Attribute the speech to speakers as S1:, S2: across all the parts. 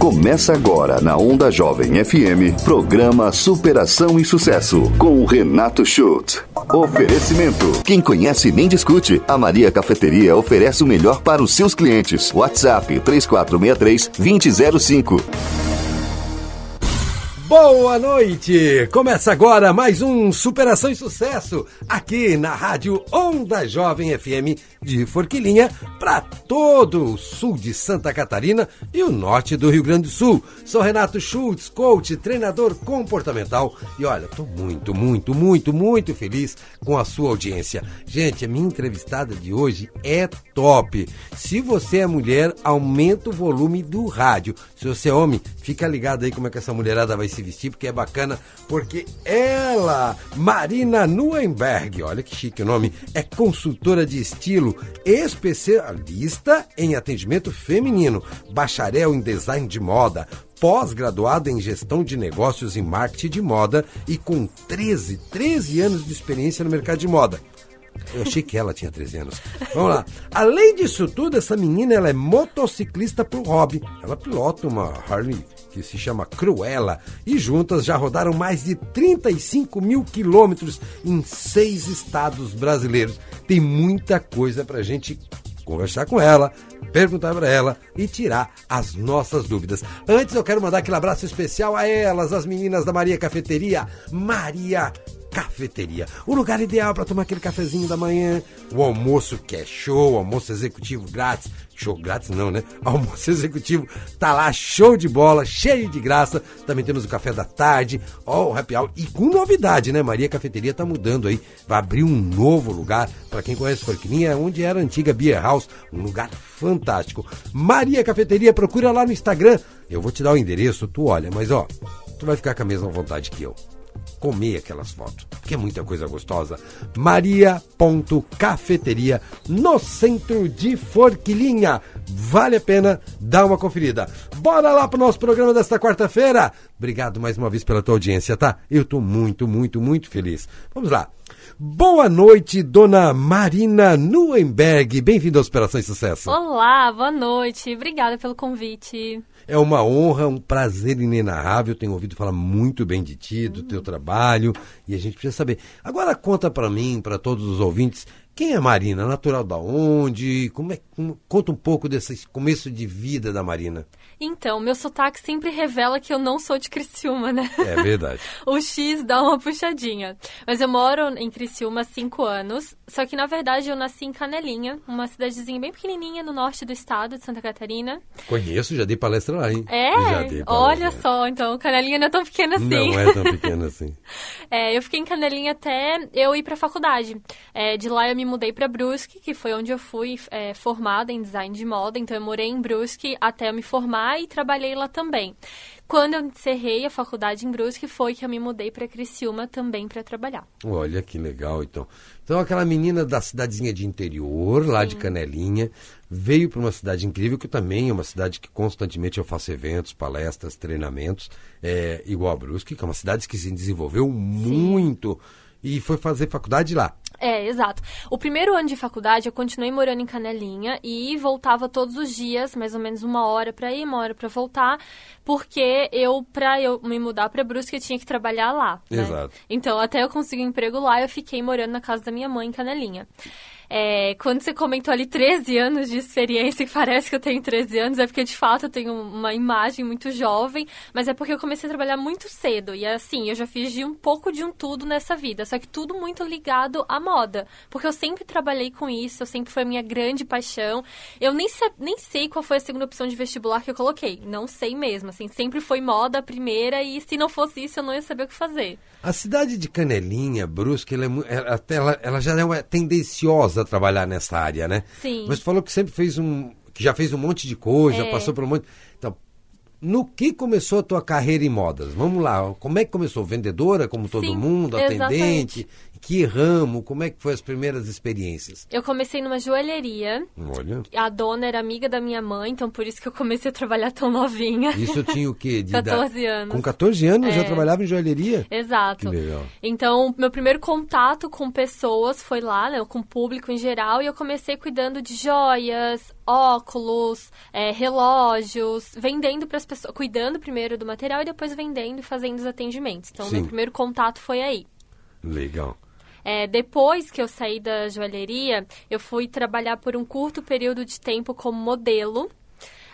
S1: Começa agora na Onda Jovem FM, programa Superação e Sucesso, com o Renato Schultz. Oferecimento. Quem conhece nem discute. A Maria Cafeteria oferece o melhor para os seus clientes. WhatsApp 3463 2005.
S2: Boa noite! Começa agora mais um Superação e Sucesso aqui na Rádio Onda Jovem FM de Forquilinha para todo o sul de Santa Catarina e o norte do Rio Grande do Sul. Sou Renato Schultz, coach, treinador comportamental e olha, tô muito, muito, muito, muito feliz com a sua audiência. Gente, a minha entrevistada de hoje é top. Se você é mulher, aumenta o volume do rádio. Se você é homem, fica ligado aí como é que essa mulherada vai se vestir, porque é bacana, porque ela, Marina Nuenberg, olha que chique o nome, é consultora de estilo, especialista em atendimento feminino, bacharel em design de moda, pós-graduada em gestão de negócios e marketing de moda e com 13, 13 anos de experiência no mercado de moda. Eu achei que ela tinha 13 anos. Vamos lá. Além disso tudo, essa menina ela é motociclista pro hobby. Ela pilota uma Harley que se chama Cruella e juntas já rodaram mais de 35 mil quilômetros em seis estados brasileiros. Tem muita coisa pra gente conversar com ela, perguntar para ela e tirar as nossas dúvidas. Antes eu quero mandar aquele abraço especial a elas, as meninas da Maria Cafeteria, Maria Cafeteria. O lugar ideal para tomar aquele cafezinho da manhã. O almoço que é show, almoço executivo grátis. Show grátis não, né? Almoço executivo tá lá, show de bola, cheio de graça. Também temos o café da tarde, ó, o happy hour. E com novidade, né? Maria Cafeteria tá mudando aí. Vai abrir um novo lugar. para quem conhece Forquilinha, é onde era a antiga Beer House. Um lugar fantástico. Maria Cafeteria, procura lá no Instagram. Eu vou te dar o endereço, tu olha, mas ó, tu vai ficar com a mesma vontade que eu comer aquelas fotos, que é muita coisa gostosa. Maria.cafeteria no centro de Forquilinha. Vale a pena dar uma conferida. Bora lá pro nosso programa desta quarta-feira. Obrigado mais uma vez pela tua audiência, tá? Eu tô muito, muito, muito feliz. Vamos lá. Boa noite, dona Marina Nuenberg. Bem-vinda à Operação Sucesso.
S3: Olá, boa noite. Obrigada pelo convite.
S2: É uma honra, um prazer inenarrável. Tenho ouvido falar muito bem de ti, do teu trabalho, e a gente precisa saber. Agora conta para mim, para todos os ouvintes, quem é Marina? Natural da onde? Como é, como, conta um pouco desse começo de vida da Marina.
S3: Então, meu sotaque sempre revela que eu não sou de Criciúma, né?
S2: É verdade.
S3: o X dá uma puxadinha. Mas eu moro em Criciúma há cinco anos. Só que, na verdade, eu nasci em Canelinha, uma cidadezinha bem pequenininha no norte do estado de Santa Catarina.
S2: Conheço, já dei palestra lá, hein?
S3: É? Olha só, então, Canelinha não é tão pequena assim.
S2: Não é tão pequena assim.
S3: é, eu fiquei em Canelinha até eu ir pra faculdade. É, de lá eu me mudei para Brusque, que foi onde eu fui é, formada em design de moda. Então, eu morei em Brusque até eu me formar e trabalhei lá também. Quando eu encerrei a faculdade em Brusque, foi que eu me mudei para Criciúma também para trabalhar.
S2: Olha que legal, então. Então, aquela menina da cidadezinha de interior, Sim. lá de Canelinha, veio para uma cidade incrível, que também é uma cidade que constantemente eu faço eventos, palestras, treinamentos, é, igual a Brusque, que é uma cidade que se desenvolveu Sim. muito e foi fazer faculdade lá.
S3: É, exato. O primeiro ano de faculdade eu continuei morando em Canelinha e voltava todos os dias, mais ou menos uma hora para ir, uma hora para voltar, porque eu para eu me mudar para Brusque eu tinha que trabalhar lá.
S2: Né? Exato.
S3: Então até eu conseguir um emprego lá, eu fiquei morando na casa da minha mãe em Canelinha. É, quando você comentou ali 13 anos de experiência, que parece que eu tenho 13 anos, é porque de fato eu tenho uma imagem muito jovem, mas é porque eu comecei a trabalhar muito cedo. E assim, eu já fiz de um pouco de um tudo nessa vida, só que tudo muito ligado à moda. Porque eu sempre trabalhei com isso, eu sempre foi a minha grande paixão. Eu nem, nem sei qual foi a segunda opção de vestibular que eu coloquei. Não sei mesmo, assim, sempre foi moda a primeira e se não fosse isso eu não ia saber o que fazer.
S2: A cidade de Canelinha, Brusque, ela, é, ela, ela já é tendenciosa a trabalhar nessa área, né?
S3: Sim.
S2: Mas falou que sempre fez um. que já fez um monte de coisa, é. passou por um monte. Então, no que começou a tua carreira em modas? Vamos lá, como é que começou? Vendedora, como todo
S3: Sim,
S2: mundo, atendente?
S3: Exatamente
S2: que ramo? Como é que foi as primeiras experiências?
S3: Eu comecei numa joalheria.
S2: Olha.
S3: A dona era amiga da minha mãe, então por isso que eu comecei a trabalhar tão novinha.
S2: Isso eu tinha o quê? De
S3: 14 anos.
S2: Com 14 anos
S3: É.
S2: já trabalhava em joalheria?
S3: Exato.
S2: Que legal.
S3: Então, meu primeiro contato com pessoas foi lá, né, com o público em geral, e eu comecei cuidando de joias, óculos, é, relógios, vendendo para as pessoas, cuidando primeiro do material e depois vendendo e fazendo os atendimentos. Então,
S2: Sim.
S3: meu primeiro contato foi aí.
S2: Legal.
S3: É, depois que eu saí da joalheria, eu fui trabalhar por um curto período de tempo como modelo.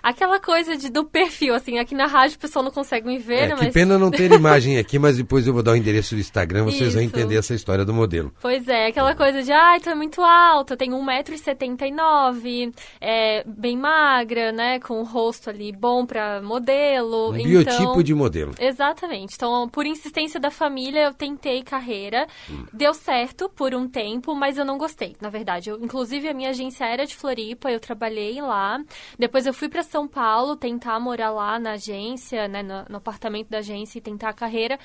S3: Aquela coisa de, do perfil, assim, aqui na rádio o pessoal não consegue me ver,
S2: É,
S3: né?
S2: que
S3: Mas...
S2: pena não ter imagem aqui, mas depois eu vou dar o endereço do Instagram, vocês vão
S3: Isso.
S2: entender essa história do modelo.
S3: Pois é, aquela coisa de, ai, tu é muito alta, tenho 1,79m, é, bem magra, né, com o rosto ali bom pra modelo.
S2: Um
S3: então...
S2: biotipo de modelo.
S3: Exatamente. Então, por insistência da família, eu tentei carreira. Deu certo por um tempo, mas eu não gostei, na verdade. Eu, inclusive, a minha agência era de Floripa, eu trabalhei lá. Depois eu fui para São Paulo tentar morar lá na agência, né, no, no apartamento da agência e tentar a carreira.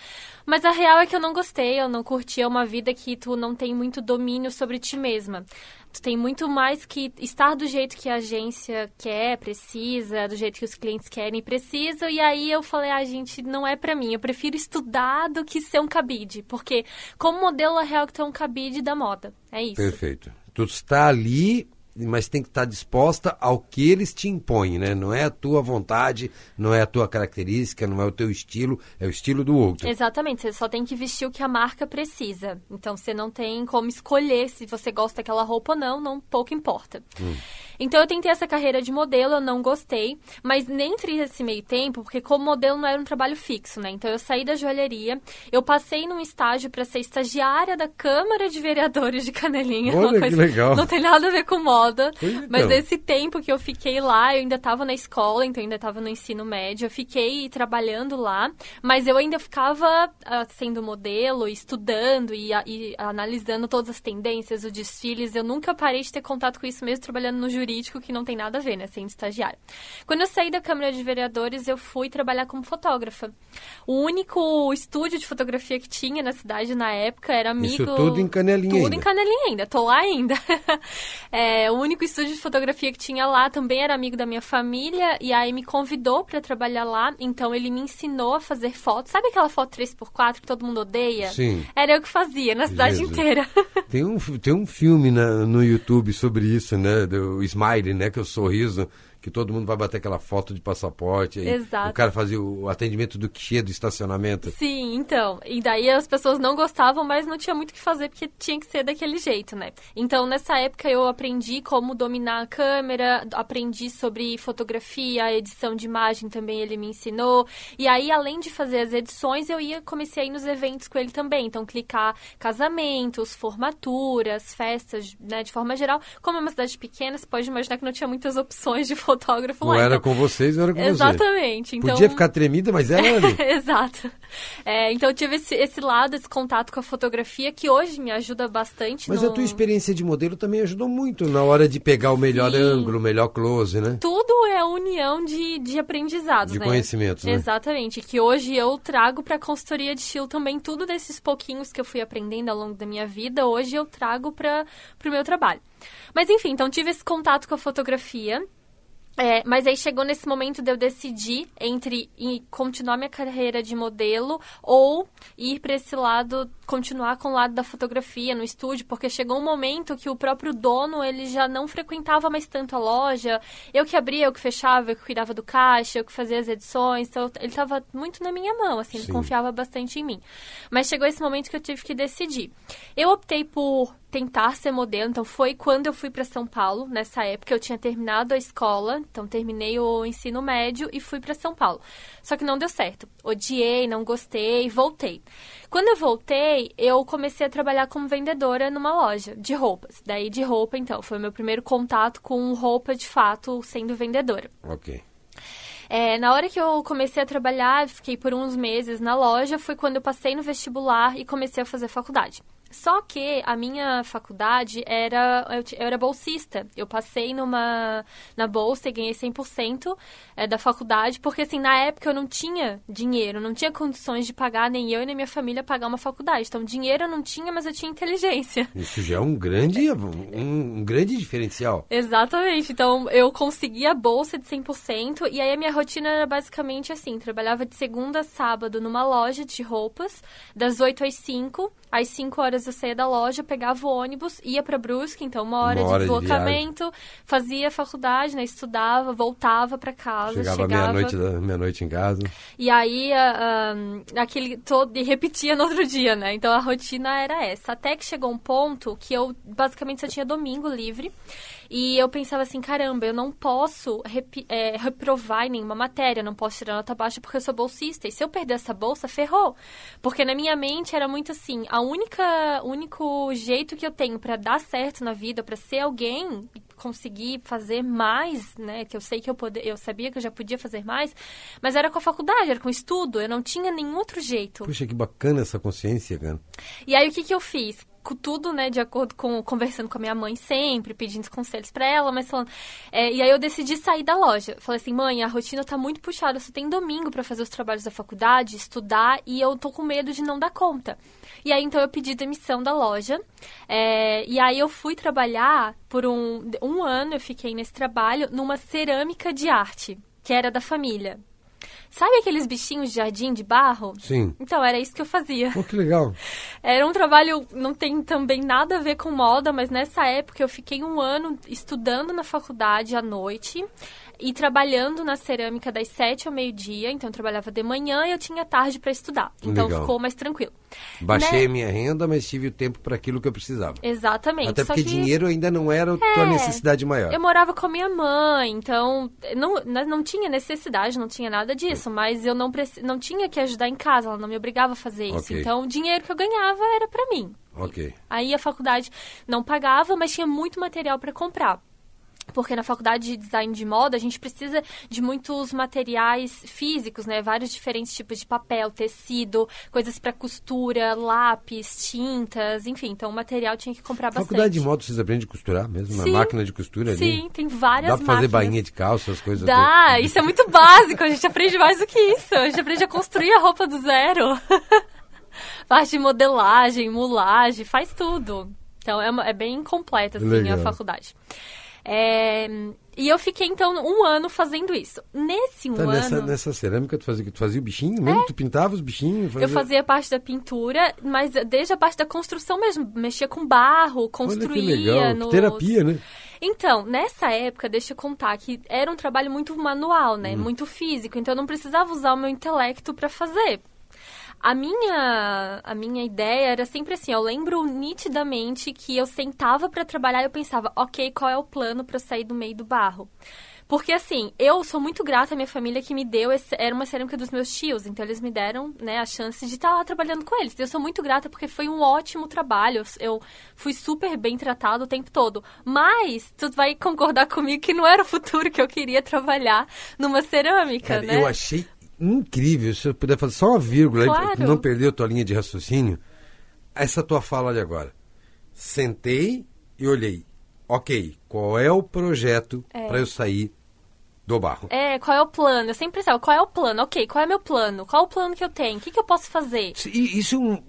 S3: Mas a real é que eu não gostei, eu não curti. É uma vida que tu não tem muito domínio sobre ti mesma. Tu tem muito mais que estar do jeito que a agência quer, precisa, do jeito que os clientes querem e precisam. E aí eu falei, ah, gente, não é pra mim. Eu prefiro estudar do que ser um cabide. Porque como modelo, a real é que tu é um cabide da moda. É isso.
S2: Perfeito. Tu está ali, mas tem que estar disposta ao que eles te impõem, né? Não é a tua vontade, não é a tua característica, não é o teu estilo, é o estilo do outro.
S3: Exatamente, você só tem que vestir o que a marca precisa. Então você não tem como escolher se você gosta daquela roupa ou não, não pouco importa. Então eu tentei essa carreira de modelo, eu não gostei, mas nem entre esse meio tempo, porque como modelo não era um trabalho fixo, né? Então eu saí da joalheria, eu passei num estágio para ser estagiária da Câmara de Vereadores de Canelinha,
S2: Olha
S3: uma
S2: que
S3: coisa
S2: legal.
S3: não tem nada a ver com moda,
S2: Então.
S3: mas nesse tempo que eu fiquei lá, eu ainda estava na escola, então eu ainda estava no ensino médio, eu fiquei trabalhando lá, mas eu ainda ficava ah, sendo modelo, estudando e, e analisando todas as tendências, os desfiles. Eu nunca parei de ter contato com isso mesmo trabalhando no jurídico, que não tem nada a ver, né, sendo estagiária. Quando eu saí da Câmara de Vereadores, eu fui trabalhar como fotógrafa. O único estúdio de fotografia que tinha na cidade na época era amigo...
S2: Isso tudo em Canelinha
S3: Tudo
S2: ainda.
S3: em Canelinha ainda, tô lá ainda. É, o único estúdio de fotografia que tinha lá também era amigo da minha família e aí me convidou pra trabalhar lá, então ele me ensinou a fazer fotos. Sabe aquela foto 3x4 que todo mundo odeia?
S2: Sim.
S3: Era eu que fazia na cidade
S2: Jesus.
S3: inteira.
S2: Tem um, tem um filme na- no YouTube sobre isso, né? Do Smile, né? Que é o sorriso, que todo mundo vai bater aquela foto de passaporte.
S3: Exato.
S2: O cara fazia o atendimento do guichê do estacionamento.
S3: Sim, então. E daí as pessoas não gostavam, mas não tinha muito o que fazer porque tinha que ser daquele jeito, né? Então, nessa época eu aprendi como dominar a câmera, aprendi sobre fotografia, edição de imagem também ele me ensinou. E aí, além de fazer as edições, eu ia comecei a ir nos eventos com ele também. Então, clicar casamentos, formaturas, festas, né, de forma geral. Como é uma cidade pequena, você pode imaginar que não tinha muitas opções de fotógrafo
S2: Não
S3: lá.
S2: era
S3: então-
S2: com vocês, não era com você.
S3: Exatamente. Então...
S2: Podia ficar tremida, mas era ali.
S3: Exato. É, então eu tive esse, esse lado, esse contato com a fotografia que hoje me ajuda bastante.
S2: Mas
S3: no...
S2: a tua experiência de modelo também ajudou muito na hora de pegar o melhor
S3: Sim.
S2: ângulo, o melhor close, né?
S3: Tudo é união de, de aprendizados,
S2: De
S3: né?
S2: conhecimentos, né?
S3: Exatamente. Que hoje eu trago para consultoria de estilo também tudo desses pouquinhos que eu fui aprendendo ao longo da minha vida. Hoje eu trago para o meu trabalho. Mas enfim, então tive esse contato com a fotografia. É, mas aí chegou nesse momento de eu decidir entre continuar minha carreira de modelo ou ir para esse lado, continuar com o lado da fotografia no estúdio, porque chegou um momento que o próprio dono ele já não frequentava mais tanto a loja. Eu que abria, eu que fechava, eu que cuidava do caixa, eu que fazia as edições, então ele estava muito na minha mão, assim, ele confiava bastante em mim. Mas chegou esse momento que eu tive que decidir. Eu optei por tentar ser modelo, então foi quando eu fui para São Paulo, nessa época eu tinha terminado a escola, então terminei o ensino médio e fui para São Paulo. Só que não deu certo. Odiei, não gostei, voltei. Quando eu voltei, eu comecei a trabalhar como vendedora numa loja de roupas. Daí de roupa, então, foi o meu primeiro contato com roupa de fato sendo vendedora.
S2: Ok.
S3: É, na hora que eu comecei a trabalhar, fiquei por uns meses na loja, foi quando eu passei no vestibular e comecei a fazer faculdade. Só que a minha faculdade era. Eu, eu era bolsista. Eu passei numa. na bolsa e ganhei 100% é, da faculdade, porque assim, na época eu não tinha dinheiro, não tinha condições de pagar, nem eu e nem minha família pagar uma faculdade. Então, dinheiro eu não tinha, mas eu tinha inteligência.
S2: Isso já é um grande, um, um grande diferencial.
S3: Exatamente. Então, eu consegui a bolsa de 100%, e aí a minha rotina era basicamente assim: trabalhava de segunda a sábado numa loja de roupas, das 8 às 5. Às 5 horas eu saía da loja, pegava o ônibus, ia para Brusque, então uma hora,
S2: Uma hora
S3: de
S2: de
S3: deslocamento, fazia faculdade, né, estudava, voltava para casa,
S2: Chegava,
S3: chegava,
S2: meia-noite meia-noite em casa.
S3: e aí ah, aquele todo e repetia no outro dia, né? Então a rotina era essa, até que chegou um ponto que eu basicamente só tinha domingo livre. E eu pensava assim, caramba, eu não posso repi- é, reprovar em nenhuma matéria, não posso tirar nota baixa porque eu sou bolsista. E se eu perder essa bolsa, ferrou. Porque na minha mente era muito assim, a única único jeito que eu tenho pra dar certo na vida, pra ser alguém conseguir fazer mais, né, que eu sei que eu poder, eu sabia que eu já podia fazer mais, mas era com a faculdade, era com o estudo, eu não tinha nenhum outro jeito.
S2: Puxa, que bacana essa consciência, cara.
S3: E aí o que que eu fiz? Tudo, né, de acordo com conversando com a minha mãe sempre, pedindo conselhos pra ela, mas falando. é, e aí eu decidi sair da loja. Falei assim, mãe, a rotina tá muito puxada, só tem domingo pra fazer os trabalhos da faculdade, estudar, e eu tô com medo de não dar conta. E aí então eu pedi demissão da loja. é, e aí eu fui trabalhar por um, um ano, eu fiquei nesse trabalho, numa cerâmica de arte, que era da família. Sabe aqueles bichinhos de jardim de barro?
S2: Sim.
S3: Então, era isso que eu fazia.
S2: Pô, que legal.
S3: Era um trabalho, não tem também nada a ver com moda, mas nessa época eu fiquei um ano estudando na faculdade à noite e trabalhando na cerâmica das sete ao meio-dia. Então eu trabalhava de manhã e eu tinha tarde para estudar. Então
S2: Legal.
S3: ficou mais tranquilo.
S2: Baixei
S3: Né?
S2: a minha renda, mas tive o tempo para aquilo que eu precisava.
S3: Exatamente.
S2: Até porque
S3: que
S2: dinheiro ainda não era a tua
S3: É,
S2: necessidade maior.
S3: Eu morava com a minha mãe, então não, não não tinha necessidade, não tinha nada disso, mas eu não, preci- não tinha que ajudar em casa, ela não me obrigava a fazer isso.
S2: Ok.
S3: Então o dinheiro que eu ganhava era para mim.
S2: Ok.
S3: Aí a faculdade não pagava, mas tinha muito material para comprar. Porque na faculdade de design de moda a gente precisa de muitos materiais físicos, né? Vários diferentes tipos de papel, tecido, coisas para costura, lápis, tintas, enfim. Então o material tinha que comprar bastante.
S2: Faculdade de moda vocês aprendem a costurar mesmo? Na
S3: Sim.
S2: máquina de costura ali?
S3: Sim, tem várias
S2: Dá pra fazer
S3: máquinas.
S2: bainha de calça, as coisas
S3: Dá, isso é muito básico, a gente aprende mais do que isso. A gente aprende a construir a roupa do zero. Parte de modelagem, mulagem, faz tudo. Então é, uma- é bem completa assim,
S2: Legal.
S3: a faculdade. É, e eu fiquei então um ano fazendo isso. Nesse um
S2: Tá,
S3: ano.
S2: nessa, nessa cerâmica tu fazia, tu fazia o bichinho mesmo? Tu pintava os bichinhos?
S3: É. Eu fazia parte da pintura, mas desde a parte da construção mesmo. Mexia com barro,
S2: Olha
S3: construía.
S2: que legal.
S3: nos-
S2: Terapia, né?
S3: Então, nessa época, deixa eu contar que era um trabalho muito manual,
S2: Hum.
S3: né? Muito físico. Então, eu não precisava usar o meu intelecto para fazer. A minha, a minha ideia era sempre assim, eu lembro nitidamente que eu sentava para trabalhar e eu pensava, ok, qual é o plano para sair do meio do barro? Porque assim, eu sou muito grata à minha família que me deu, esse, era uma cerâmica dos meus tios, então eles me deram, né, a chance de estar lá trabalhando com eles. Eu sou muito grata porque foi um ótimo trabalho, eu fui super bem tratado o tempo todo. Mas, tu vai concordar comigo que não era o futuro que eu queria trabalhar numa cerâmica,
S2: Cara,
S3: né?
S2: eu achei incrível, se eu puder fazer só uma vírgula aí, pra
S3: Claro.
S2: tu não perder a tua linha de raciocínio, essa tua fala de agora. Sentei e olhei. Ok, qual é o projeto
S3: É.
S2: para eu sair do barro?
S3: É, qual é o plano? Eu sempre pensava, qual é o plano? Ok, qual é meu plano? Qual é o plano que eu tenho? O que, que eu posso fazer?
S2: Isso- Isso é, um,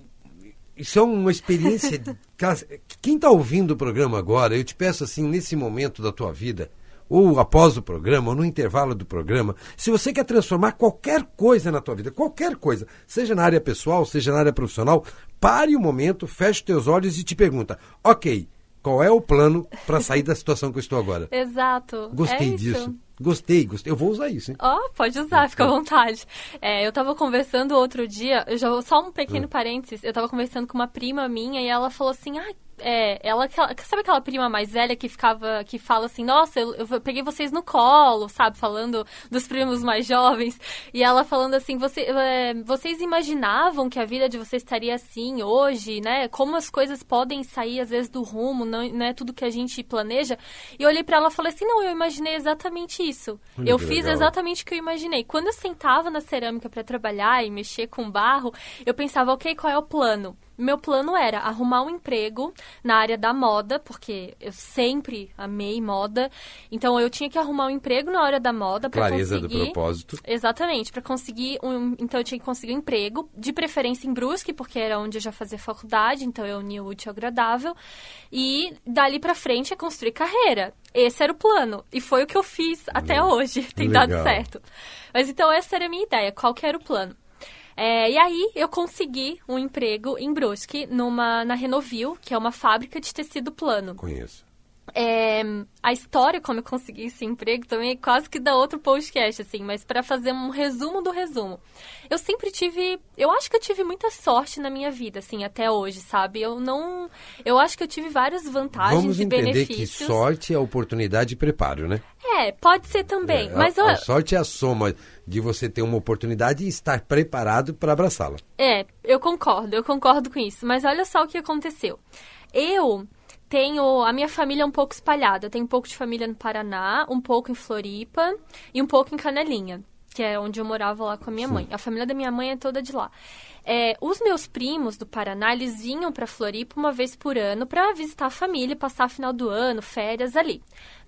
S2: isso é uma experiência. Quem está ouvindo o programa agora, eu te peço assim, nesse momento da tua vida, ou após o programa, ou no intervalo do programa, se você quer transformar qualquer coisa na tua vida, qualquer coisa, seja na área pessoal, seja na área profissional, pare um momento, feche os teus olhos e te pergunta: ok, qual é o plano para sair da situação que eu estou agora?
S3: Exato.
S2: Gostei
S3: é isso.
S2: disso. Gostei, gostei. Eu vou usar isso, hein?
S3: Ó, pode usar, fica à vontade. É, eu tava conversando outro dia, eu já vou- só um
S2: Hum.
S3: pequeno parênteses, eu tava conversando com uma prima minha e ela falou assim, ah, é, ela, sabe aquela prima mais velha que ficava, que fala assim, nossa, eu, eu peguei vocês no colo, sabe, falando dos primos mais jovens, e ela falando assim, você, é, vocês imaginavam que a vida de vocês estaria assim hoje, né, como as coisas podem sair às vezes do rumo, não, não é tudo que a gente planeja, e eu olhei pra ela e falei assim, não, eu imaginei exatamente isso,
S2: Olha
S3: eu fiz
S2: legal.
S3: exatamente o que eu imaginei. Quando eu sentava na cerâmica para trabalhar e mexer com barro, eu pensava, ok, qual é o plano? Meu plano era arrumar um emprego na área da moda, porque eu sempre amei moda. Então eu tinha que arrumar um emprego na área da moda para
S2: Clareza
S3: conseguir.
S2: do propósito.
S3: Exatamente, para conseguir um, então eu tinha que conseguir um emprego, de preferência em Brusque, porque era onde eu já fazia faculdade, então eu uni o útil ao agradável. E dali para frente é construir carreira. Esse era o plano e foi o que eu fiz até hoje, tem
S2: Legal.
S3: dado certo. Mas então essa era a minha ideia, qual que era o plano? É, e aí eu consegui um emprego em Brusque, numa, na Renovil, que é uma fábrica de tecido plano.
S2: Conheço.
S3: É, a história, como eu consegui esse emprego, também é quase que dá outro podcast, assim, mas para fazer um resumo do resumo. Eu sempre tive. Eu acho que eu tive muita sorte na minha vida, assim, até hoje, sabe? Eu não. Eu acho que eu tive várias vantagens
S2: Vamos
S3: e
S2: entender que
S3: benefícios.
S2: sorte é oportunidade e preparo, né?
S3: É, pode ser também.
S2: É,
S3: mas
S2: a,
S3: ó,
S2: a sorte é a soma de você ter uma oportunidade e estar preparado para abraçá-la.
S3: É, eu concordo, eu concordo com isso. Mas olha só o que aconteceu. Eu tenho. A minha família é um pouco espalhada. Eu tenho um pouco de família no Paraná, um pouco em Floripa e um pouco em Canelinha, que é onde eu morava lá com a minha mãe. A família da minha mãe é toda de lá. É, os meus primos do Paraná, eles vinham para Floripa uma vez por ano para visitar a família, passar final do ano, férias ali.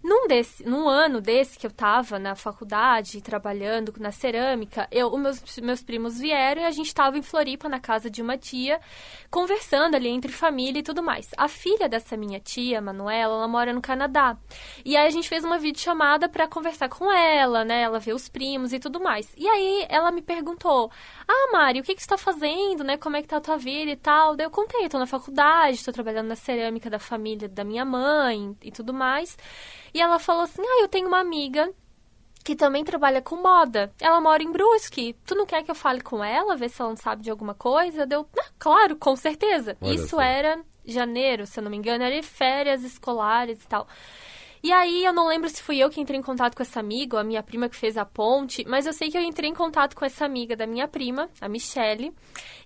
S3: Num, desse, num ano desse que eu estava na faculdade, trabalhando na cerâmica, eu, os meus, meus primos vieram e a gente estava em Floripa, na casa de uma tia, conversando ali entre família e tudo mais. A filha dessa minha tia, Manuela, ela mora no Canadá. E aí a gente fez uma videochamada para conversar com ela, né? Ela ver os primos e tudo mais. E aí ela me perguntou: Ah, Mari, o que, que você está fazendo, né? Como é que tá a tua vida e tal? Daí eu contei, tô na faculdade, tô trabalhando na cerâmica da família da minha mãe e tudo mais. E ela falou assim: Ah, eu tenho uma amiga que também trabalha com moda. Ela mora em Brusque. Tu não quer que eu fale com ela, ver se ela não sabe de alguma coisa? Deu, ah, claro, com certeza.
S2: Olha
S3: Isso
S2: só.
S3: era janeiro, se eu não me engano, era férias escolares e tal. E aí, eu não lembro se fui eu que entrei em contato com essa amiga, ou a minha prima que fez a ponte, mas eu sei que eu entrei em contato com essa amiga da minha prima, a Michelle,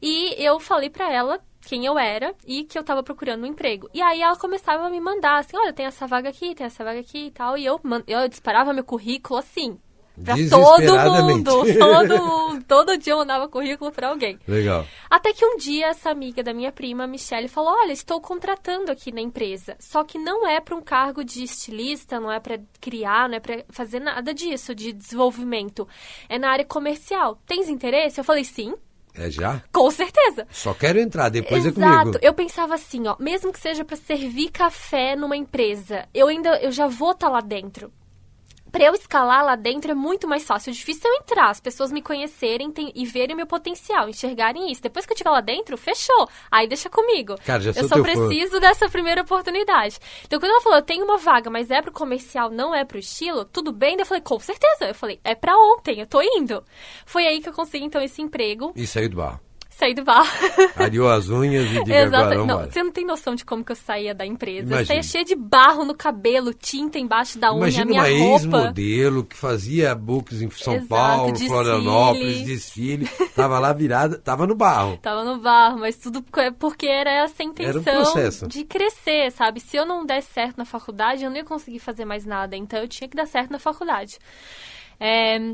S3: e eu falei pra ela quem eu era e que eu tava procurando um emprego. E aí ela começava a me mandar assim, olha, tem essa vaga aqui, tem essa vaga aqui e tal, e eu, eu disparava meu currículo assim, pra todo mundo, todo mundo, todo dia eu mandava currículo pra alguém.
S2: Legal.
S3: Até que um dia essa amiga da minha prima, Michelle, falou: Olha, estou contratando aqui na empresa. Só que não é para um cargo de estilista, não é para criar, não é para fazer nada disso, de desenvolvimento. É na área comercial. Tens interesse? Eu falei: Sim,
S2: É já?
S3: com certeza.
S2: Só quero entrar, depois é
S3: Exato.
S2: comigo.
S3: Eu pensava assim, ó, mesmo que seja para servir café numa empresa, eu ainda eu já vou estar lá dentro. Pra eu escalar lá dentro é muito mais fácil. O difícil é eu entrar, as pessoas me conhecerem tem- e verem o meu potencial, enxergarem isso. Depois que eu estiver lá dentro, fechou. Aí deixa comigo.
S2: Cara, já sou
S3: eu só
S2: teu fã.
S3: preciso dessa primeira oportunidade. Então, quando ela falou, eu tenho uma vaga, mas é pro comercial, não é pro estilo, tudo bem? Daí eu falei, com certeza. Eu falei, é pra ontem, eu tô indo. Foi aí que eu consegui, então, esse emprego.
S2: E saiu do barro.
S3: Saí do bar.
S2: Ariou as unhas e diga
S3: Exato. Não, você não tem noção de como que eu saía da empresa.
S2: Imagina.
S3: Eu saía cheia de barro no cabelo, tinta embaixo da unha,
S2: Imagina
S3: minha
S2: uma
S3: roupa.
S2: ex-modelo que fazia books em São
S3: Exato,
S2: Paulo,
S3: desfile.
S2: Florianópolis, desfile. Tava lá virada, tava no barro.
S3: Tava no barro, mas tudo é porque era essa intenção
S2: Era um
S3: de crescer, sabe? Se eu não desse certo na faculdade, eu não ia conseguir fazer mais nada. Então eu tinha que dar certo na faculdade. É,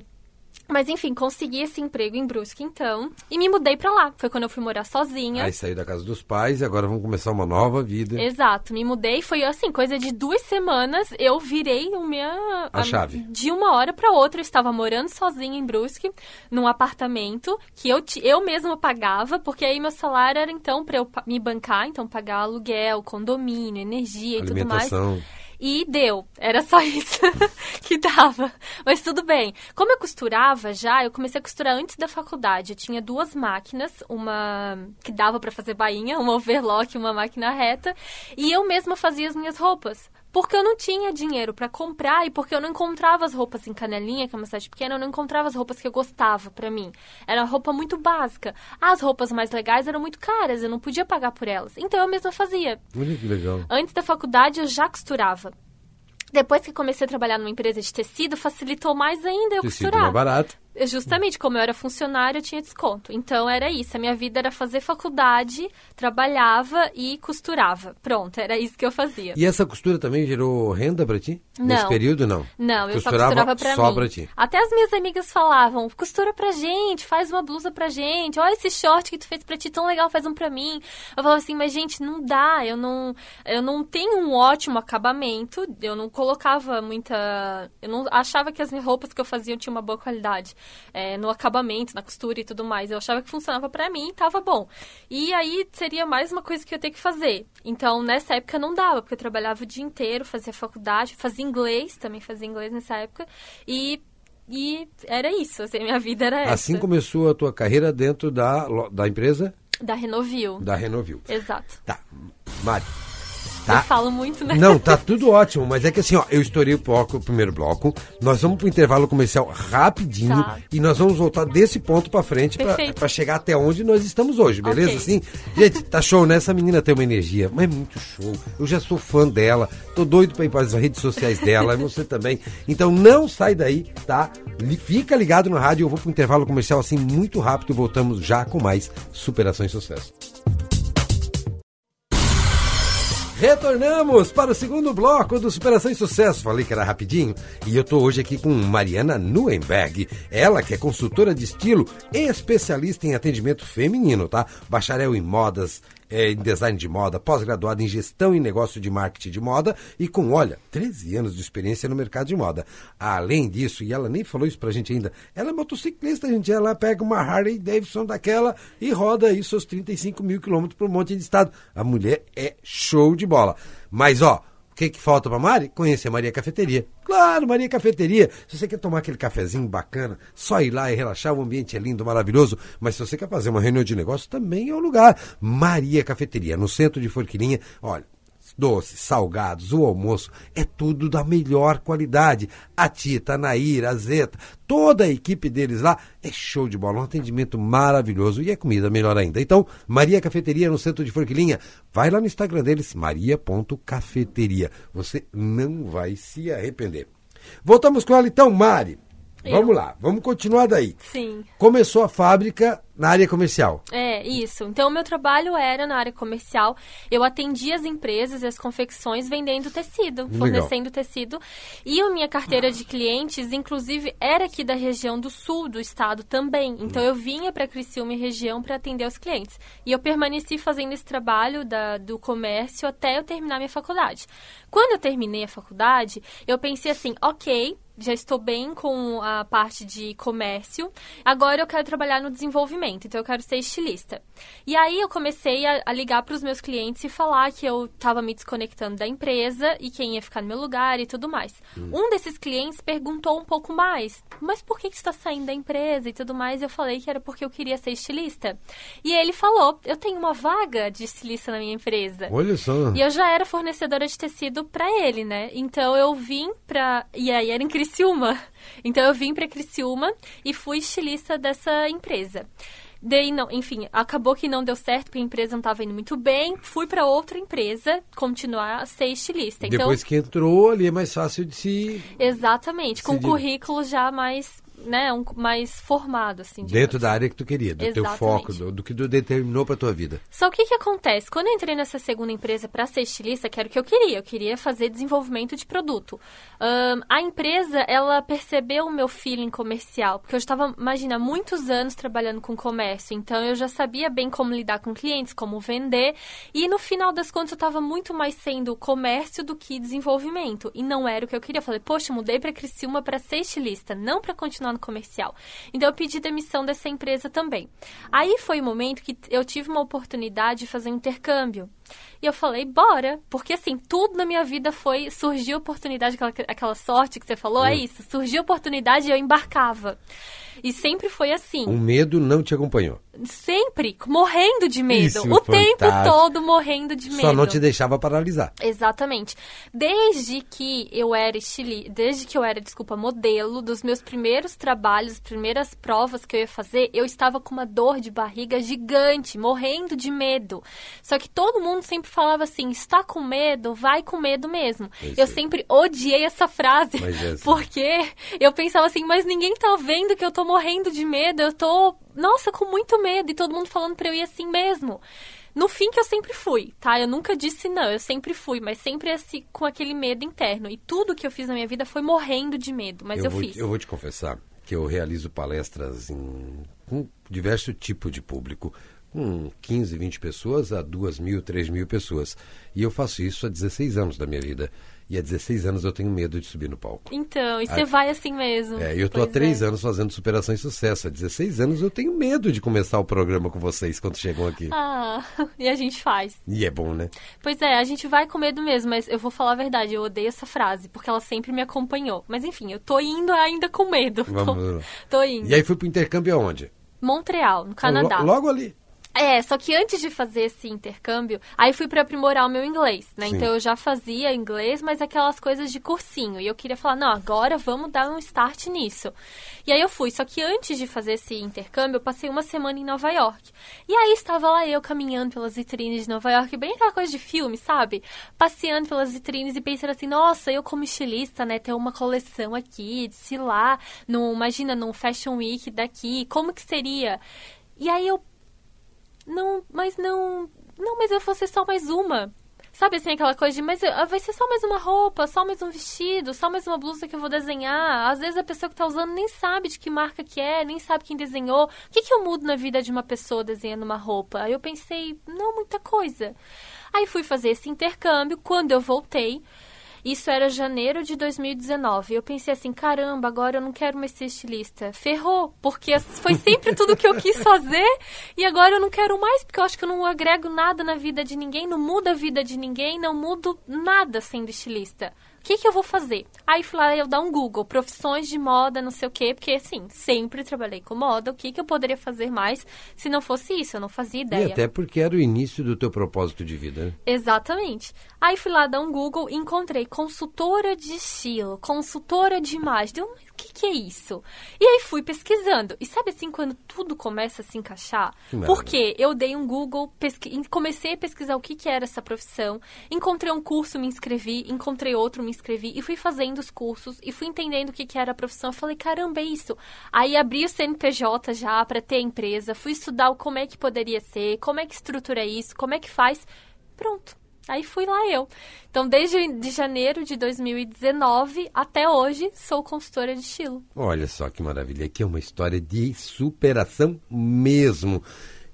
S3: Mas enfim, consegui esse emprego em Brusque, então, e me mudei pra lá. Foi quando eu fui morar sozinha.
S2: Aí saiu da casa dos pais e agora vamos começar uma nova vida.
S3: Exato, me mudei, foi assim, coisa de duas semanas, eu virei o minha
S2: A chave.
S3: De uma hora pra outra, eu estava morando sozinha em Brusque, num apartamento que eu, eu mesma pagava, porque aí meu salário era então pra eu me bancar, então pagar aluguel, condomínio, energia e tudo mais. E deu. Era só isso que dava. Mas tudo bem. Como eu costurava já, eu comecei a costurar antes da faculdade. Eu tinha duas máquinas, uma que dava pra fazer bainha, uma overlock uma máquina reta. E eu mesma fazia as minhas roupas. Porque eu não tinha dinheiro pra comprar e porque eu não encontrava as roupas em Canelinha, que é uma cidade pequena, eu não encontrava as roupas que eu gostava pra mim. Era roupa muito básica. As roupas mais legais eram muito caras, eu não podia pagar por elas. Então eu mesma fazia.
S2: Olha que legal.
S3: Antes da faculdade eu já costurava. Depois que comecei a trabalhar numa empresa de tecido, facilitou mais ainda eu
S2: Tecido
S3: costurar.
S2: mais barato.
S3: Justamente, como eu era funcionária, eu tinha desconto. Então era isso. A minha vida era fazer faculdade, trabalhava e costurava. Pronto, era isso que eu fazia.
S2: E essa costura também gerou renda pra ti?
S3: Não.
S2: Nesse período, não?
S3: Não, eu
S2: Costurava
S3: só costurava pra
S2: só
S3: mim.
S2: pra ti.
S3: Até as minhas amigas falavam, costura pra gente, faz uma blusa pra gente, olha esse short que tu fez pra ti, tão legal, faz um pra mim. Eu falava assim, mas gente, não dá, eu não, eu não tenho um ótimo acabamento, eu não colocava muita... Eu não achava que as minhas roupas que eu fazia tinham uma boa qualidade é, no acabamento, na costura e tudo mais. Eu achava que funcionava pra mim e tava bom. E aí seria mais uma coisa que eu ia ter que fazer. Então, nessa época não dava, porque eu trabalhava o dia inteiro, fazia faculdade, fazia inglês, também fazia inglês nessa época. E, e era isso, assim, minha vida era essa.
S2: Assim começou a tua carreira dentro da, da empresa
S3: Da Renovil.
S2: da Renovil.
S3: Exato.
S2: Tá, Mari.
S3: Eu
S2: Tá.
S3: falo muito, né?
S2: Não, tá tudo ótimo, mas é que assim, ó, eu estourei o, bloco, o primeiro bloco, nós vamos pro intervalo comercial rapidinho
S3: Tá.
S2: e nós vamos voltar desse ponto pra frente pra pra chegar até onde nós estamos hoje, beleza?
S3: Ok.
S2: Assim, gente, tá show, né? Essa menina tem uma energia, mas é muito show. Eu já sou fã dela, tô doido pra ir para as redes sociais dela, você também. Então não sai daí, tá? Fica ligado na rádio, eu vou pro intervalo comercial assim muito rápido e voltamos já com mais Superação e Sucesso. Retornamos para o segundo bloco do Superação e Sucesso. Falei que era rapidinho. E eu tô hoje aqui com Mariana Nuenberg. Ela que é consultora de estilo e especialista em atendimento feminino, tá? Bacharel em modas, é, em design de moda, pós-graduada em gestão e negócio de marketing de moda e com, olha, 13 anos de experiência no mercado de moda. Além disso, e ela nem falou isso pra gente ainda, ela é motociclista, gente. Ela pega uma Harley Davidson daquela e roda aí seus 35 mil quilômetros por um monte de estado. A mulher é show de bola. Mas, ó, o que, que falta pra Mari? Conhecer a Maria Cafeteria. Claro, Maria Cafeteria. Se você quer tomar aquele cafezinho bacana, só ir lá e relaxar, o ambiente é lindo, maravilhoso. Mas se você quer fazer uma reunião de negócio, também é o lugar. Maria Cafeteria, no centro de Forquilinha. Olha, doces, salgados, o almoço, é tudo da melhor qualidade. A Tita, a Nair, a Zeta, toda a equipe deles lá é show de bola, um atendimento maravilhoso e a comida melhor ainda. Então, Maria Cafeteria no centro de Forquilinha, vai lá no Instagram deles, maria.cafeteria. Você não vai se arrepender. Voltamos com ela então, Mari. Vamos lá, vamos continuar daí.
S3: Sim.
S2: Começou a fábrica na área comercial.
S3: É, isso. Então, o meu trabalho era na área comercial. Eu atendia as empresas e as confecções vendendo tecido,
S2: Legal.
S3: fornecendo tecido. E a minha carteira de clientes, inclusive, era aqui da região do sul do estado também. Então, eu vinha para Criciúma e região para atender os clientes. E eu permaneci fazendo esse trabalho da, do comércio até eu terminar minha faculdade. Quando eu terminei a faculdade, eu pensei assim, ok, já estou bem com a parte de comércio. Agora eu quero trabalhar no desenvolvimento, então eu quero ser estilista. E aí eu comecei a, a ligar para os meus clientes e falar que eu estava me desconectando da empresa e quem ia ficar no meu lugar e tudo mais. Um desses clientes perguntou um pouco mais, mas por que, que você está saindo da empresa e tudo mais? Eu falei que era porque eu queria ser estilista. E ele falou, eu tenho uma vaga de estilista na minha empresa.
S2: Olha só.
S3: E eu já era fornecedora de tecido pra ele, né? Então eu vim pra. E aí era em Criciúma. Então eu vim pra Criciúma e fui estilista dessa empresa. Daí, não, enfim, acabou que não deu certo, porque a empresa não estava indo muito bem. Fui pra outra empresa continuar a ser estilista. Então,
S2: Depois que entrou ali é mais fácil de se.
S3: exatamente, com
S2: Se
S3: um currículo já mais, né, um, mais formado, assim.
S2: Dentro da área que tu queria, do teu
S3: Exatamente.
S2: foco, do, do que tu determinou pra tua vida.
S3: Só o que que acontece? Quando eu entrei nessa segunda empresa para ser estilista, que era o que eu queria, eu queria fazer desenvolvimento de produto. Ahn, a empresa, ela percebeu o meu feeling comercial, porque eu estava, imagina, muitos anos trabalhando com comércio, então eu já sabia bem como lidar com clientes, como vender, e no final das contas eu estava muito mais sendo comércio do que desenvolvimento, e não era o que eu queria. Eu falei, poxa, mudei para Criciúma para ser estilista, não para continuar no comercial. Então eu pedi demissão dessa empresa também. Aí foi o momento que eu tive uma oportunidade de fazer um intercâmbio. E eu falei, bora, porque assim, tudo na minha vida foi, surgiu oportunidade, aquela, aquela sorte que você falou, é isso, surgiu oportunidade e eu embarcava. E sempre foi assim,
S2: O medo não te acompanhou.
S3: sempre morrendo de medo,
S2: Isso,
S3: o tempo
S2: fantástico.
S3: todo morrendo de medo.
S2: Só não te deixava paralisar.
S3: Exatamente. Desde que eu era estili... desde que eu era, desculpa, modelo, dos meus primeiros trabalhos, primeiras provas que eu ia fazer, eu estava com uma dor de barriga gigante, morrendo de medo. Só que todo mundo sempre falava assim: está com medo, vai com medo mesmo.
S2: Pois
S3: eu
S2: é.
S3: sempre odiei essa frase,
S2: Mas é assim.
S3: porque eu pensava assim, mas ninguém tá vendo que eu tô tô morrendo de medo, eu tô, nossa, com muito medo e todo mundo falando pra eu ir assim mesmo. No fim que eu sempre fui, tá? Eu nunca disse não, eu sempre fui, mas sempre assim com aquele medo interno. E tudo que eu fiz na minha vida foi morrendo de medo, mas eu,
S2: eu vou,
S3: fiz.
S2: Eu vou te confessar que eu realizo palestras em, com diversos tipos de público, com 15, 20 pessoas a 2 mil, 3 mil pessoas. E eu faço isso há 16 anos da minha vida. E há 16 anos eu tenho medo de subir no palco.
S3: Então, e você ah, vai assim mesmo.
S2: É, eu estou há 3 é. anos fazendo superação e sucesso. Há 16 anos eu tenho medo de começar o programa com vocês quando chegam aqui.
S3: Ah, e a gente faz.
S2: E é bom, né?
S3: Pois é, a gente vai com medo mesmo, mas eu vou falar a verdade, eu odeio essa frase, porque ela sempre me acompanhou. Mas enfim, eu tô indo ainda com medo. Vamos. Tô, tô indo.
S2: E aí fui pro intercâmbio aonde?
S3: Montreal, no Canadá.
S2: Logo ali.
S3: É, só que antes de fazer esse intercâmbio, aí fui para aprimorar o meu inglês, né? Sim. Então eu já fazia inglês, mas aquelas coisas de cursinho. E eu queria falar, não, agora vamos dar um start nisso. E aí eu fui, só que antes de fazer esse intercâmbio, eu passei uma semana em Nova York. E aí estava lá eu caminhando pelas vitrines de Nova York, bem aquela coisa de filme, sabe? Passeando pelas vitrines e pensando assim, nossa, eu como estilista, né, ter uma coleção aqui, de se lá, no, imagina, num Fashion Week daqui, como que seria? E aí eu não, mas não. Não, mas eu vou ser só mais uma. Sabe assim, aquela coisa de, mas vai ser só mais uma roupa, só mais um vestido, só mais uma blusa que eu vou desenhar. Às vezes a pessoa que tá usando nem sabe de que marca que é, nem sabe quem desenhou. O que, que eu mudo na vida de uma pessoa desenhando uma roupa? Aí eu pensei, não, muita coisa. Aí fui fazer esse intercâmbio. Quando eu voltei, isso era janeiro de 2019. Eu pensei assim, caramba, agora eu não quero mais ser estilista. Ferrou, porque foi sempre tudo que eu quis fazer e agora eu não quero mais, porque eu acho que eu não agrego nada na vida de ninguém, não muda a vida de ninguém, não mudo nada sendo estilista que, que eu vou fazer? Aí fui lá eu dar um Google, profissões de moda, não sei o quê, porque assim, sempre trabalhei com moda, o que, que eu poderia fazer mais se não fosse isso? Eu não fazia ideia.
S2: E até porque era o início do teu propósito de vida, né?
S3: Exatamente. Aí fui lá dar um Google e encontrei consultora de estilo, consultora de imagem. Deu, o que, que é isso? E aí fui pesquisando. E sabe assim, quando tudo começa a se encaixar? Porque eu dei um Google, pesqui... comecei a pesquisar o que, que era essa profissão, encontrei um curso, me inscrevi, encontrei outro, me inscrevi e fui fazendo os cursos e fui entendendo o que, que era a profissão. Eu falei, caramba, é isso. Aí abri o CNPJ já para ter a empresa, fui estudar como é que poderia ser, como é que estrutura isso, como é que faz. Pronto. Aí fui lá eu. Então, desde de janeiro de 2019 até hoje, sou consultora de estilo.
S2: Olha só que maravilha. Aqui é uma história de superação mesmo.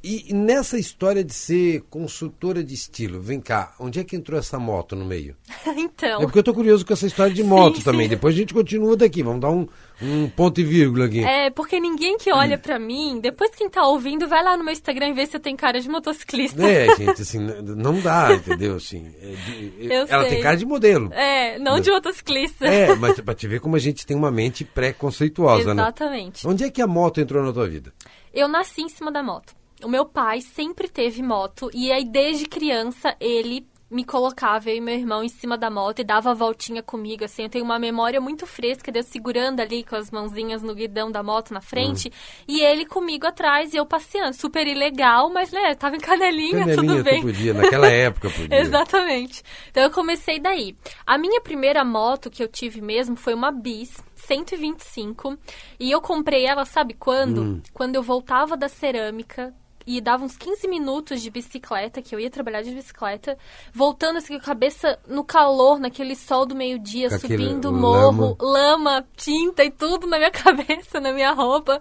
S2: E nessa história de ser consultora de estilo, vem cá, onde é que entrou essa moto no meio?
S3: então.
S2: É porque eu tô curioso com essa história de moto sim, também. Sim. Depois a gente continua daqui, vamos dar um, um ponto e vírgula aqui.
S3: É, porque ninguém que olha hum. para mim, depois quem tá ouvindo, vai lá no meu Instagram e vê se eu tenho cara de motociclista.
S2: É, gente, assim, não dá, entendeu? Assim, é
S3: de, eu
S2: ela
S3: sei.
S2: tem cara de modelo.
S3: É, não de motociclista.
S2: É, mas pra te ver como a gente tem uma mente pré-conceituosa,
S3: né? Exatamente.
S2: Onde é que a moto entrou na tua vida?
S3: Eu nasci em cima da moto o meu pai sempre teve moto e aí desde criança ele me colocava, eu e meu irmão, em cima da moto e dava a voltinha comigo, assim. Eu tenho uma memória muito fresca de eu segurando ali com as mãozinhas no guidão da moto na frente uhum. e ele comigo atrás e eu passeando. Super ilegal, mas, né, tava em canelinha, canelinha tudo bem.
S2: podia, naquela época podia.
S3: Exatamente. Então eu comecei daí. A minha primeira moto que eu tive mesmo foi uma Bis 125 e eu comprei ela, sabe quando? Hum. Quando eu voltava da cerâmica, e dava uns 15 minutos de bicicleta, que eu ia trabalhar de bicicleta, voltando assim com a cabeça no calor, naquele sol do meio-dia, subindo morro, lama. lama, tinta e tudo na minha cabeça, na minha roupa.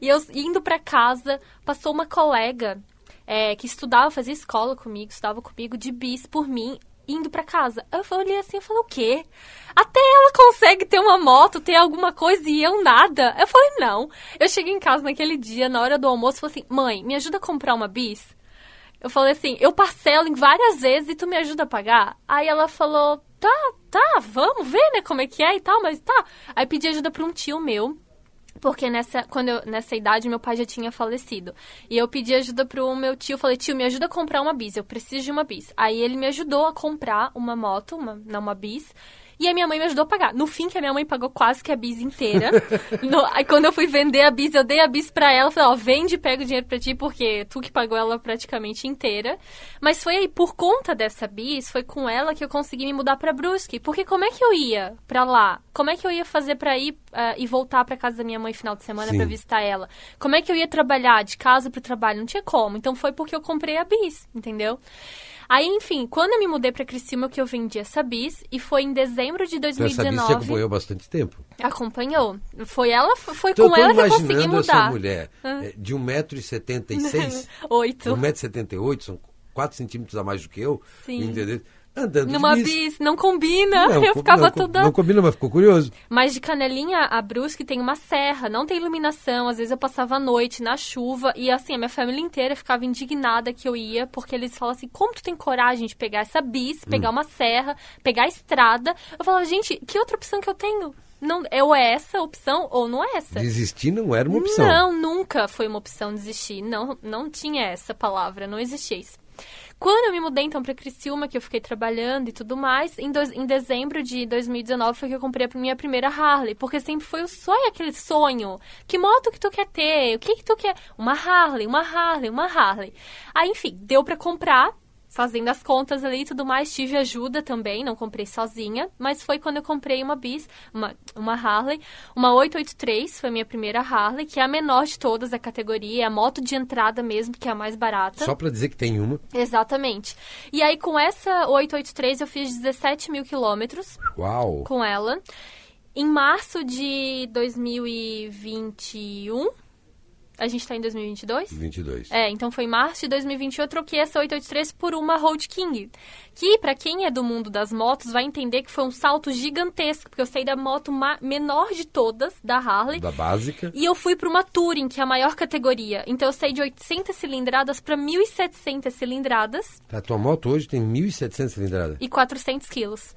S3: E eu indo para casa, passou uma colega é, que estudava, fazia escola comigo, estudava comigo de bis por mim indo para casa. Eu olhei assim e falei, o quê? Até ela consegue ter uma moto, ter alguma coisa e eu nada. Eu falei, não. Eu cheguei em casa naquele dia, na hora do almoço, falei assim, mãe, me ajuda a comprar uma bis? Eu falei assim, eu parcelo em várias vezes e tu me ajuda a pagar? Aí ela falou, tá, tá, vamos ver, né, como é que é e tal, mas tá. Aí pedi ajuda pra um tio meu, porque nessa, quando eu, nessa idade meu pai já tinha falecido. E eu pedi ajuda pro meu tio, falei, tio, me ajuda a comprar uma bis, eu preciso de uma bis. Aí ele me ajudou a comprar uma moto, uma, não uma bis. E a minha mãe me ajudou a pagar. No fim, que a minha mãe pagou quase que a bis inteira. no, aí quando eu fui vender a bis, eu dei a bis pra ela. Falei, ó, vende e pega o dinheiro pra ti, porque tu que pagou ela praticamente inteira. Mas foi aí, por conta dessa bis, foi com ela que eu consegui me mudar pra Brusque. Porque como é que eu ia pra lá? Como é que eu ia fazer pra ir uh, e voltar pra casa da minha mãe final de semana
S2: Sim.
S3: pra visitar ela? Como é que eu ia trabalhar de casa pro trabalho? Não tinha como. Então foi porque eu comprei a bis, entendeu? Aí, enfim, quando eu me mudei pra Criciúma, que eu vendi essa bis, e foi em dezembro de
S2: Então, essa bis
S3: 2019.
S2: acompanhou bastante tempo.
S3: Acompanhou. Foi ela, foi
S2: Então,
S3: com ela que eu consegui
S2: imaginando essa
S3: mudar.
S2: mulher é, de 1,76m,
S3: Oito.
S2: 1,78m, são 4 centímetros a mais do que eu,
S3: Sim.
S2: entendeu? Andando
S3: Numa
S2: de bis.
S3: bis, não combina.
S2: Não,
S3: eu ficava
S2: não,
S3: toda.
S2: Não combina, mas ficou curioso.
S3: Mas de Canelinha a Brusque tem uma serra, não tem iluminação. Às vezes eu passava a noite na chuva e assim, a minha família inteira ficava indignada que eu ia, porque eles falam assim: como tu tem coragem de pegar essa bis, pegar uma serra, pegar a estrada? Eu falava, gente, que outra opção que eu tenho? Não, ou é essa opção ou não é essa.
S2: Desistir não era uma opção.
S3: Não, nunca foi uma opção desistir. Não, não tinha essa palavra, não existia isso. Quando eu me mudei então para Criciúma, que eu fiquei trabalhando e tudo mais, em, dois- em dezembro de 2019 foi que eu comprei a minha primeira Harley, porque sempre foi o sonho, aquele sonho. Que moto que tu quer ter? O que que tu quer? Uma Harley, uma Harley, uma Harley. Aí, enfim, deu para comprar. Fazendo as contas ali e tudo mais, tive ajuda também, não comprei sozinha, mas foi quando eu comprei uma bis, uma, uma Harley, uma 883, foi a minha primeira Harley, que é a menor de todas da categoria, é a moto de entrada mesmo, que é a mais barata.
S2: Só pra dizer que tem uma.
S3: Exatamente. E aí, com essa 883, eu fiz 17 mil quilômetros
S2: Uau!
S3: com ela. Em março de 2021, a gente tá em 2022?
S2: 22.
S3: É, então foi em março de 2021 eu troquei essa 883 por uma Road King. Que, pra quem é do mundo das motos, vai entender que foi um salto gigantesco, porque eu saí da moto menor de todas, da Harley,
S2: Da básica.
S3: e eu fui pra uma Touring, que é a maior categoria. Então eu saí de 800 cilindradas pra 1.700 cilindradas
S2: A tua moto hoje tem 1.700 cilindradas.
S3: e 400 quilos.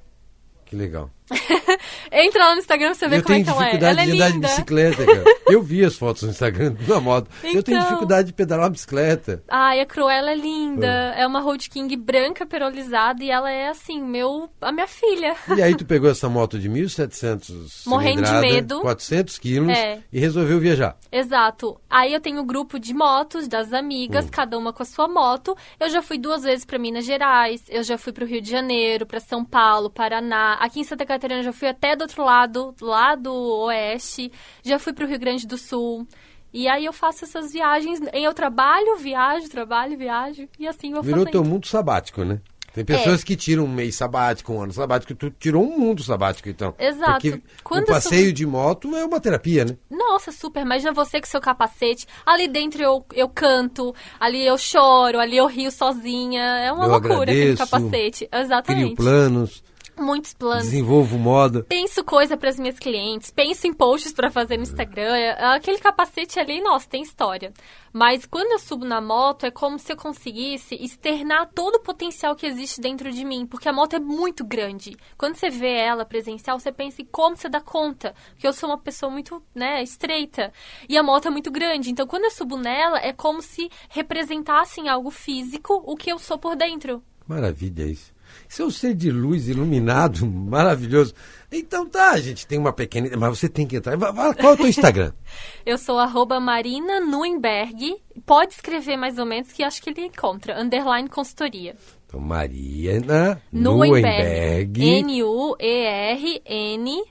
S2: Que legal.
S3: Entra lá no Instagram pra você ver
S2: eu
S3: como é que ela é. Ela é
S2: de andar de bicicleta, cara. Eu vi as fotos no Instagram da moto. Eu tenho
S3: Então.
S2: dificuldade de pedalar uma bicicleta.
S3: Ai, a Cruella é linda. É uma Road King branca perolizada e ela é assim, meu, a minha filha.
S2: E aí tu pegou essa moto de 1.700
S3: Morrendo de medo.
S2: 400 quilos
S3: É.
S2: e resolveu viajar.
S3: Exato. Aí eu tenho o grupo de motos das
S2: Hum.
S3: amigas, cada uma com a sua moto. Eu já fui duas vezes para Minas Gerais, eu já fui para o Rio de Janeiro, para São Paulo, Paraná. Aqui em Santa Catarina eu já fui até do outro lado, lá do oeste. Já fui para o Rio Grande do Sul. E aí eu faço essas viagens. Eu trabalho, viajo, trabalho, viajo. E assim eu vou
S2: Virou
S3: fazendo.
S2: teu mundo sabático, né? Tem pessoas
S3: É.
S2: que tiram um mês sabático, um ano sabático. Tu tirou um mundo sabático, então.
S3: Exato.
S2: Porque
S3: Quando
S2: o passeio
S3: sou-
S2: de moto é uma terapia, né?
S3: Nossa, super. Imagina você com seu capacete. Ali dentro eu, eu canto, ali eu choro, ali eu rio sozinha. É uma
S2: Eu
S3: loucura aquele
S2: agradeço,
S3: capacete.
S2: Crio
S3: Exatamente.
S2: planos,
S3: Muitos planos.
S2: desenvolvo moda.
S3: Penso coisa para as minhas clientes, penso em posts para fazer no Instagram. É- Aquele capacete ali, nossa, tem história. Mas quando eu subo na moto, é como se eu conseguisse externar todo o potencial que existe dentro de mim, porque a moto é muito grande. Quando você vê ela presencial, você pensa em como você dá conta, porque eu sou uma pessoa muito, né, estreita, e a moto é muito grande. Então, quando eu subo nela, é como se representasse em algo físico o que eu sou por dentro.
S2: Maravilha isso. Isso é ser de luz iluminado, maravilhoso. Então tá, a gente tem uma pequena. Mas você tem que entrar. Qual é o teu Instagram?
S3: Eu sou arroba Marina Nuenberg. Pode escrever mais ou menos que acho que ele encontra. Underline consultoria.
S2: Então, Mariana
S3: Nuenberg.
S2: Nuenberg,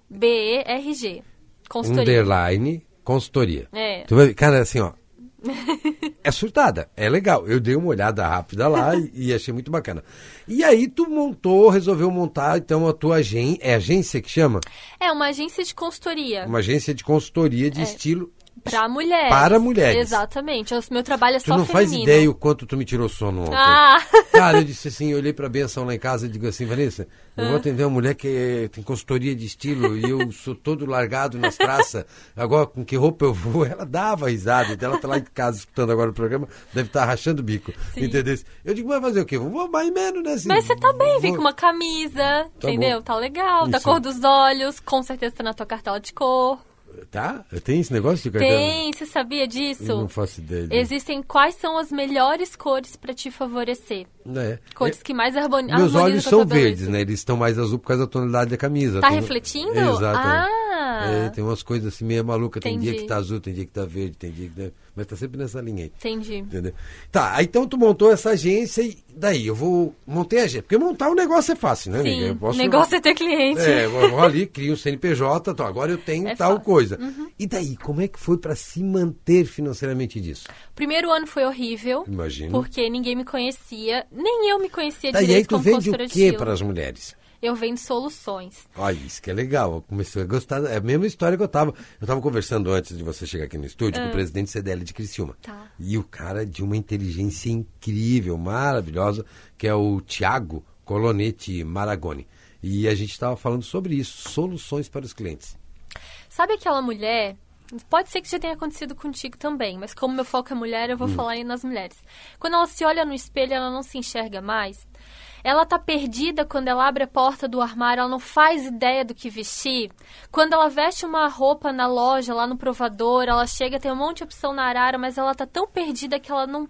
S3: N-U-E-R-N-B-E-R-G. Consultoria.
S2: underline, consultoria.
S3: É.
S2: Tu vai cara, assim, ó. É surtada, é legal. Eu dei uma olhada rápida lá e, e achei muito bacana. E aí tu montou, resolveu montar, então, a tua agência, é agência que chama?
S3: É uma agência de consultoria
S2: Uma agência de consultoria
S3: É.
S2: de estilo.
S3: Para mulheres.
S2: Para mulheres.
S3: Exatamente. O meu trabalho é
S2: Tu
S3: só
S2: não
S3: feminino.
S2: faz ideia o quanto tu me tirou sono ontem.
S3: Ah!
S2: Cara, eu disse assim, eu olhei pra benção lá em casa e digo assim, Vanessa, eu vou atender uma mulher que tem consultoria de estilo e eu sou todo largado nas praças. Agora, com que roupa eu vou? Ela dava risada. Então ela tá lá em casa escutando agora o programa, deve estar rachando o bico.
S3: Sim.
S2: Entendeu? Eu digo, mas fazer o quê? Vou mais menos, né? assim,
S3: Mas você tá bem, vem
S2: vou-
S3: com uma camisa,
S2: Tá
S3: entendeu?
S2: bom.
S3: Tá legal, da
S2: Isso.
S3: cor dos olhos, com certeza tá na tua cartela de cor.
S2: Tá? Tem esse negócio de cartela?
S3: Tem, você sabia disso?
S2: Eu não faço ideia. disso.
S3: Existem quais são as melhores cores pra te favorecer?
S2: É.
S3: Cores
S2: É,
S3: que mais harmoni
S2: Meus
S3: harmonizam
S2: olhos são verdes, né? Eles estão mais azul por causa da tonalidade da camisa.
S3: Tá
S2: Tem-
S3: refletindo?
S2: Exato.
S3: Ah!
S2: É, tem umas coisas assim meio malucas. Tem dia que tá azul, tem dia que tá verde, tem dia que... tá- Mas tá sempre nessa linha aí.
S3: Entendi.
S2: Entendeu? Tá, aí então tu montou essa agência e daí eu vou... Montei a agência. Porque montar um negócio é fácil, né?
S3: Sim,
S2: posso...
S3: o negócio é ter cliente.
S2: É, eu vou ali, crio um CNPJ, então agora eu tenho
S3: É
S2: tal
S3: fácil.
S2: coisa. E daí, como é que foi pra se manter financeiramente disso?
S3: Primeiro ano foi horrível.
S2: Imagino.
S3: Porque ninguém me conhecia, nem eu me conhecia
S2: Daí aí
S3: direito
S2: tu
S3: como
S2: vende o
S3: estilo.
S2: para as mulheres?
S3: Eu vendo soluções.
S2: Olha, isso que é legal. Eu comecei a gostar. É a mesma história que eu tava. Eu tava conversando antes de você chegar aqui no estúdio com o presidente CDL de Criciúma.
S3: Ah. Tá.
S2: E o cara de uma inteligência incrível, maravilhosa, que é o Tiago Colonetti Maragoni. E a gente estava falando sobre isso, soluções para os clientes.
S3: Sabe aquela mulher? Pode ser que já tenha acontecido contigo também, mas como meu foco é mulher, eu vou
S2: Hum.
S3: falar aí nas mulheres. Quando ela se olha no espelho, ela não se enxerga mais. Ela tá perdida quando ela abre a porta do armário, ela não faz ideia do que vestir. Quando ela veste uma roupa na loja, lá no provador, ela chega, tem um monte de opção na arara, mas ela tá tão perdida que ela não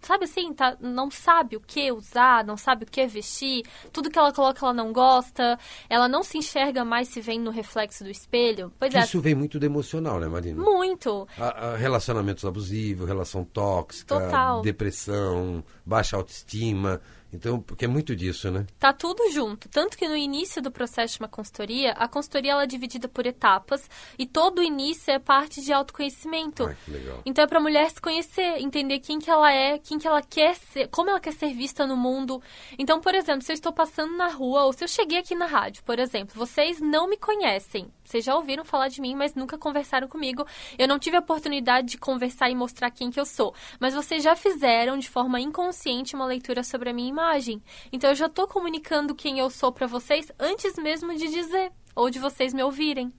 S3: sabe assim, tá, não sabe o que usar, não sabe o que vestir, tudo que ela coloca ela não gosta, ela não se enxerga mais se vem no reflexo do espelho. Pois é,
S2: Isso vem muito do emocional, né, Marina?
S3: muito.
S2: A- a relacionamentos abusivos, relação tóxica,
S3: Total.
S2: depressão, baixa autoestima. Então, porque é muito disso, né?
S3: Tá tudo junto. Tanto que no início do processo de uma consultoria, a consultoria ela é dividida por etapas e todo o início é parte de autoconhecimento.
S2: Ai, que legal.
S3: Então é pra mulher se conhecer, entender quem que ela é, quem que ela quer ser, como ela quer ser vista no mundo. Então, por exemplo, se eu estou passando na rua ou se eu cheguei aqui na rádio, por exemplo, vocês não me conhecem. Vocês já ouviram falar de mim, mas nunca conversaram comigo. Eu não tive a oportunidade de conversar e mostrar quem que eu sou. Mas vocês já fizeram de forma inconsciente uma leitura sobre a minha imagem. Então eu já tô comunicando quem eu sou pra vocês antes mesmo de dizer ou de vocês me ouvirem.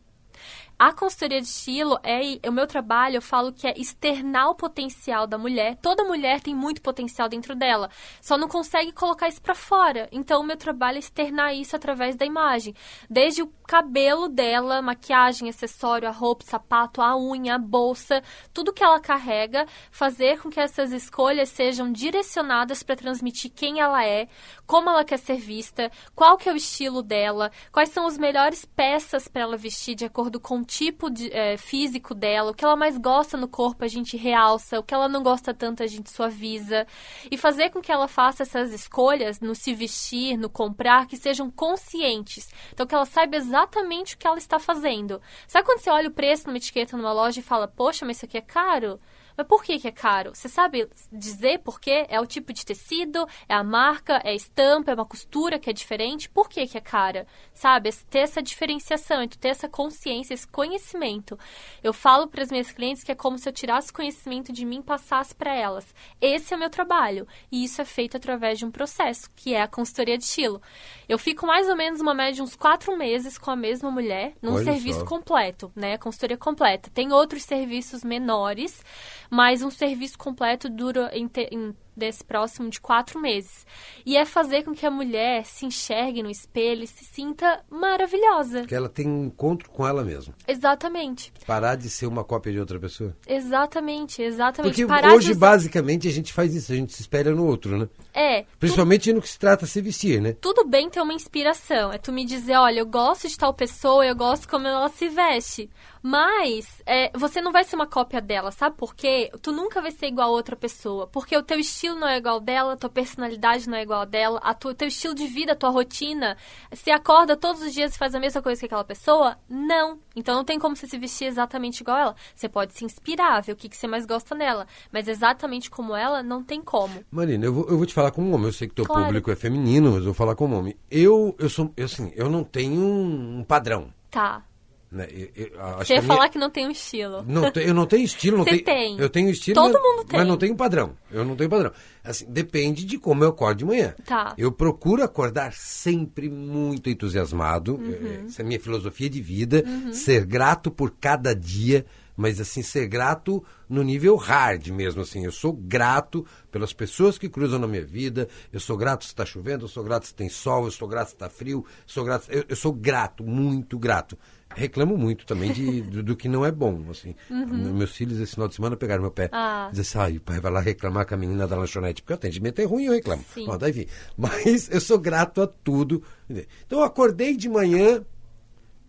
S3: A consultoria de estilo é o meu trabalho, eu falo que é externar o potencial da mulher. Toda mulher tem muito potencial dentro dela, só não consegue colocar isso pra fora. Então o meu trabalho é externar isso através da imagem, desde o cabelo dela, maquiagem, acessório, a roupa, sapato, a unha, a bolsa, tudo que ela carrega, fazer com que essas escolhas sejam direcionadas para transmitir quem ela é, como ela quer ser vista, qual que é o estilo dela, quais são as melhores peças para ela vestir de acordo com tipo de, eh, físico dela, o que ela mais gosta no corpo a gente realça, o que ela não gosta tanto a gente suaviza e fazer com que ela faça essas escolhas no se vestir, no comprar, que sejam conscientes. Então que ela saiba exatamente o que ela está fazendo. Sabe quando você olha o preço numa etiqueta numa loja e fala, poxa, mas isso aqui é caro? Mas por que, que é caro? Você sabe dizer por quê? É o tipo de tecido, é a marca, é a estampa, é uma costura que é diferente? Por que, que é cara? Sabe? Ter essa diferenciação, ter essa consciência, esse conhecimento. Eu falo para as minhas clientes que é como se eu tirasse conhecimento de mim e passasse para elas. Esse é o meu trabalho. E isso é feito através de um processo, que é a consultoria de estilo. Eu fico mais ou menos uma média de uns quatro meses com a mesma mulher, num
S2: Olha
S3: serviço
S2: só.
S3: completo, né? Consultoria completa. Tem outros serviços menores, mas um serviço completo dura em, te- em- desse próximo de quatro meses. E é fazer com que a mulher se enxergue no espelho e se sinta maravilhosa.
S2: Que ela tem um encontro com ela mesma.
S3: Exatamente.
S2: Parar de ser uma cópia de outra pessoa.
S3: Exatamente, exatamente.
S2: Porque
S3: Parar
S2: hoje,
S3: de
S2: basicamente, a gente faz isso, a gente se espelha no outro, né?
S3: É, tu-
S2: Principalmente no que se trata de se vestir, né?
S3: tudo bem ter uma inspiração. É tu me dizer, olha, eu gosto de tal pessoa, eu gosto como ela se veste. Mas é, você não vai ser uma cópia dela, sabe por quê? Tu nunca vai ser igual a outra pessoa. Porque o teu estilo não é igual dela, a tua personalidade não é igual a dela, a tua, teu estilo de vida, a tua rotina. Se acorda todos os dias e faz a mesma coisa que aquela pessoa? Não. Então não tem como você se vestir exatamente igual a ela. Você pode se inspirar, ver o que, que você mais gosta nela. Mas exatamente como ela, não tem como.
S2: Marina, eu vou, eu vou te falar como homem. Eu sei que teu
S3: Claro.
S2: público é feminino, mas eu vou falar como homem. Eu, eu sou, eu, assim, eu não tenho um, padrão.
S3: Tá.
S2: Né? Eu- eu-
S3: Você
S2: que
S3: ia
S2: minha-
S3: falar que não tem um estilo.
S2: Não, eu não tenho estilo. Não
S3: Você
S2: tenho,
S3: tem.
S2: Eu tenho estilo,
S3: Todo
S2: mas,
S3: mundo tem.
S2: mas não tenho padrão. Eu não tenho padrão. Assim, depende de como eu acordo de manhã.
S3: Tá.
S2: Eu procuro acordar sempre muito entusiasmado.
S3: Uhum.
S2: Essa é a minha filosofia de vida. Ser grato por cada dia. Mas assim, ser grato no nível hard mesmo, assim. Eu sou grato pelas pessoas que cruzam na minha vida, eu sou grato se está chovendo, eu sou grato se tem sol, eu sou grato se está frio, eu sou grato, eu, eu, sou grato, muito grato. Reclamo muito também de, do, do que não é bom, assim. Uhum. Meus filhos esse final de semana pegaram meu pé. Ah. Dizem assim, ai, o pai vai lá reclamar com a menina da lanchonete, porque o atendimento é ruim, eu reclamo. Sim. Bom, daí, Mas eu sou grato a tudo. Então eu acordei de manhã,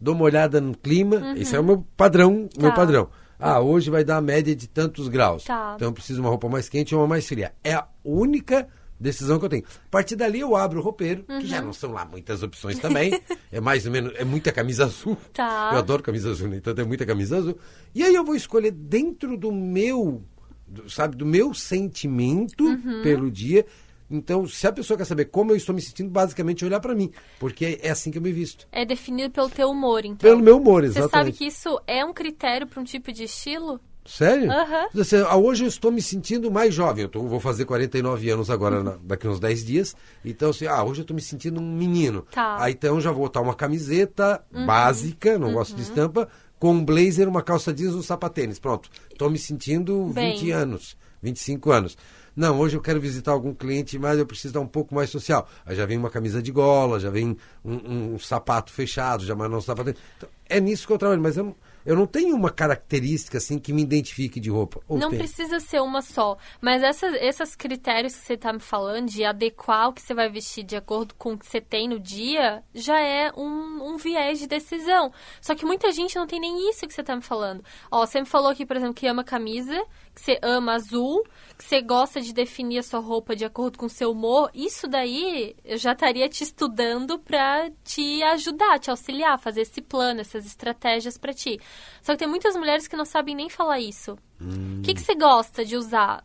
S2: dou uma olhada no clima, uhum. esse é o meu padrão, tá. meu padrão. Ah, hoje vai dar a média de tantos graus. Tá. Então eu preciso de uma roupa mais quente ou uma mais fria. É a única decisão que eu tenho. A partir dali eu abro o roupeiro, uhum. que já uhum. não são lá muitas opções também. é mais ou menos, é muita camisa azul. Tá. Eu adoro camisa azul, né? então tem muita camisa azul. E aí eu vou escolher dentro do meu, do, sabe, do meu sentimento uhum. pelo dia então, se a pessoa quer saber como eu estou me sentindo, basicamente olhar para mim, porque é assim que eu me visto.
S3: É definido pelo teu humor, então.
S2: Pelo meu humor, exatamente.
S3: Você sabe que isso é um critério para um tipo de estilo?
S2: Sério? Uhum. hoje eu estou me sentindo mais jovem. Eu tô, vou fazer 49 anos agora, na, daqui uns 10 dias. Então, assim, ah, hoje eu estou me sentindo um menino. Tá. Aí então já vou botar uma camiseta uhum. básica, não uhum. gosto de uhum. estampa, com um blazer, uma calça jeans um sapatênis. Pronto. Estou me sentindo Bem. 20 anos, 25 anos. Não, hoje eu quero visitar algum cliente, mas eu preciso dar um pouco mais social. Aí já vem uma camisa de gola, já vem um, um, um sapato fechado, já mais não sapato. Então, é nisso que eu trabalho, mas eu não eu não tenho uma característica assim que me identifique de roupa.
S3: Ou não tem? precisa ser uma só. Mas essas, esses critérios que você está me falando, de adequar o que você vai vestir de acordo com o que você tem no dia, já é um, um viés de decisão. Só que muita gente não tem nem isso que você está me falando. Ó, você me falou aqui, por exemplo, que ama camisa, que você ama azul, que você gosta de definir a sua roupa de acordo com o seu humor. Isso daí eu já estaria te estudando para te ajudar, te auxiliar, fazer esse plano, essas estratégias para ti. Só que tem muitas mulheres que não sabem nem falar isso. O hum. que, que você gosta de usar?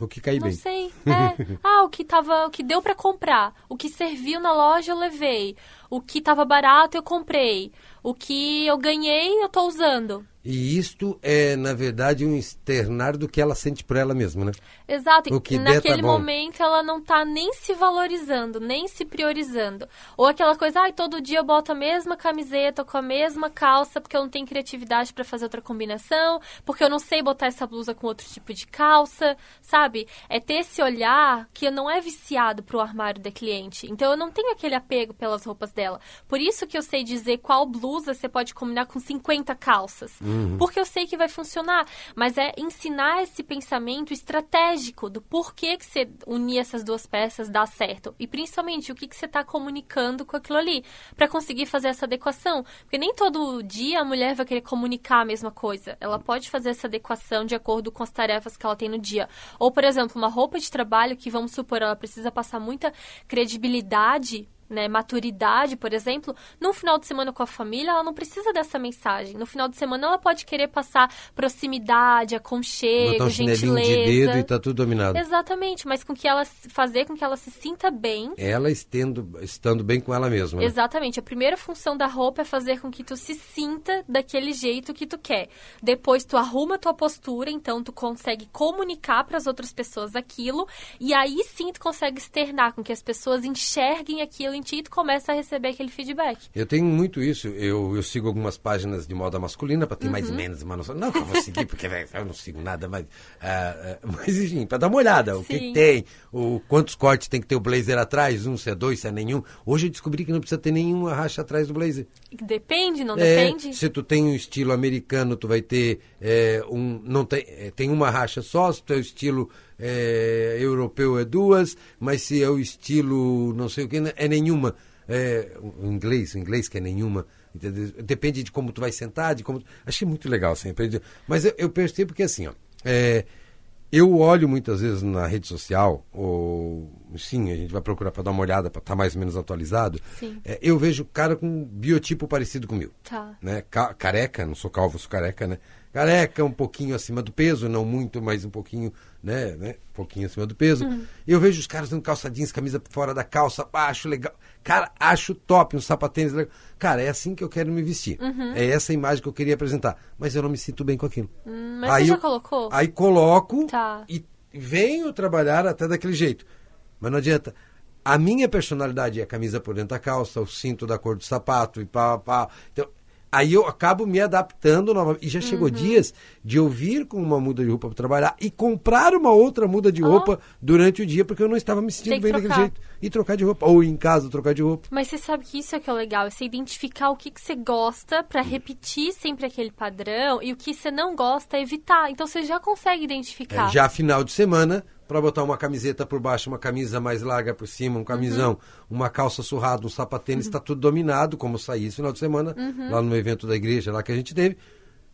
S2: O que cai
S3: não
S2: bem.
S3: Não sei. É. ah, o que tava, o que deu para comprar, o que serviu na loja eu levei, o que tava barato eu comprei, o que eu ganhei eu tô usando.
S2: E isto é, na verdade, um externar do que ela sente por ela mesma, né?
S3: Exato. O que Naquele der, tá momento ela não tá nem se valorizando, nem se priorizando. Ou aquela coisa, ai, ah, todo dia eu boto a mesma camiseta com a mesma calça porque eu não tenho criatividade para fazer outra combinação, porque eu não sei botar essa blusa com outro tipo de calça, sabe? É ter esse olhar que não é viciado pro armário da cliente. Então eu não tenho aquele apego pelas roupas dela. Por isso que eu sei dizer qual blusa você pode combinar com 50 calças. Hum. Uhum. Porque eu sei que vai funcionar. Mas é ensinar esse pensamento estratégico do porquê que você unir essas duas peças dá certo. E principalmente o que, que você está comunicando com aquilo ali. para conseguir fazer essa adequação. Porque nem todo dia a mulher vai querer comunicar a mesma coisa. Ela pode fazer essa adequação de acordo com as tarefas que ela tem no dia. Ou, por exemplo, uma roupa de trabalho que, vamos supor, ela precisa passar muita credibilidade né, maturidade, por exemplo, no final de semana com a família, ela não precisa dessa mensagem. No final de semana, ela pode querer passar proximidade, aconchego, Botar um gentileza. de dedo
S2: e tá tudo dominado.
S3: Exatamente, mas com que ela fazer com que ela se sinta bem.
S2: Ela estendo, estando bem com ela mesma. Né?
S3: Exatamente. A primeira função da roupa é fazer com que tu se sinta daquele jeito que tu quer. Depois tu arruma tua postura, então tu consegue comunicar para as outras pessoas aquilo e aí sim tu consegue externar com que as pessoas enxerguem aquilo em ti e tu começa a receber aquele feedback.
S2: Eu tenho muito isso. Eu, eu sigo algumas páginas de moda masculina para ter uhum. mais ou menos uma noção. Não que eu vou seguir, porque eu não sigo nada, mas, uh, mas enfim, para dar uma olhada. O que, que, tem, o, quantos cortes tem que ter o blazer atrás, um se é dois, se é nenhum. Hoje eu descobri que não precisa ter nenhuma racha atrás do blazer.
S3: Depende, não é, depende?
S2: Se tu tem um estilo americano, tu vai ter é, um. Não tem, é, tem uma racha só, se tu é o estilo é, europeu é duas, mas se é o estilo não sei o que, é nenhuma. É, o inglês, o inglês que é nenhuma. Entendeu? Depende de como tu vai sentar, de como. Achei muito legal sempre. Mas eu, eu percebo que assim, ó. É, eu olho muitas vezes na rede social, ou sim, a gente vai procurar para dar uma olhada, para estar tá mais ou menos atualizado. É, eu vejo cara com um biotipo parecido com o meu.
S3: Tá.
S2: Né? careca, não sou calvo, sou careca, né? Careca, um pouquinho acima do peso, não muito, mas um pouquinho né, né? Um pouquinho acima do peso. Uhum. Eu vejo os caras usando calça jeans, camisa fora da calça, acho legal. Cara, acho top, um sapatênis legal. Cara, é assim que eu quero me vestir. Uhum. É essa imagem que eu queria apresentar. Mas eu não me sinto bem com aquilo.
S3: Hum, mas aí você já eu, colocou?
S2: Aí coloco tá. e venho trabalhar até daquele jeito. Mas não adianta. A minha personalidade é a camisa por dentro da calça, o cinto da cor do sapato e pá, pá. Então, Aí eu acabo me adaptando novamente. E já chegou
S3: Uhum.
S2: dias de eu vir com uma muda de roupa para trabalhar e comprar uma outra muda de roupa durante o dia, porque eu não estava me sentindo bem daquele
S3: trocar.
S2: jeito. E trocar de roupa. Ou em casa trocar de roupa.
S3: Mas você sabe que isso é que é legal, é você identificar o que, que você gosta pra repetir sempre aquele padrão e o que você não gosta evitar. Então você já consegue identificar.
S2: É, já final de semana, para botar uma camiseta por baixo, uma camisa mais larga por cima, um camisão,
S3: Uhum.
S2: uma calça surrada, um sapatênis, está tudo dominado, como eu saí esse final de semana,
S3: Uhum.
S2: lá no evento da igreja, lá que a gente teve.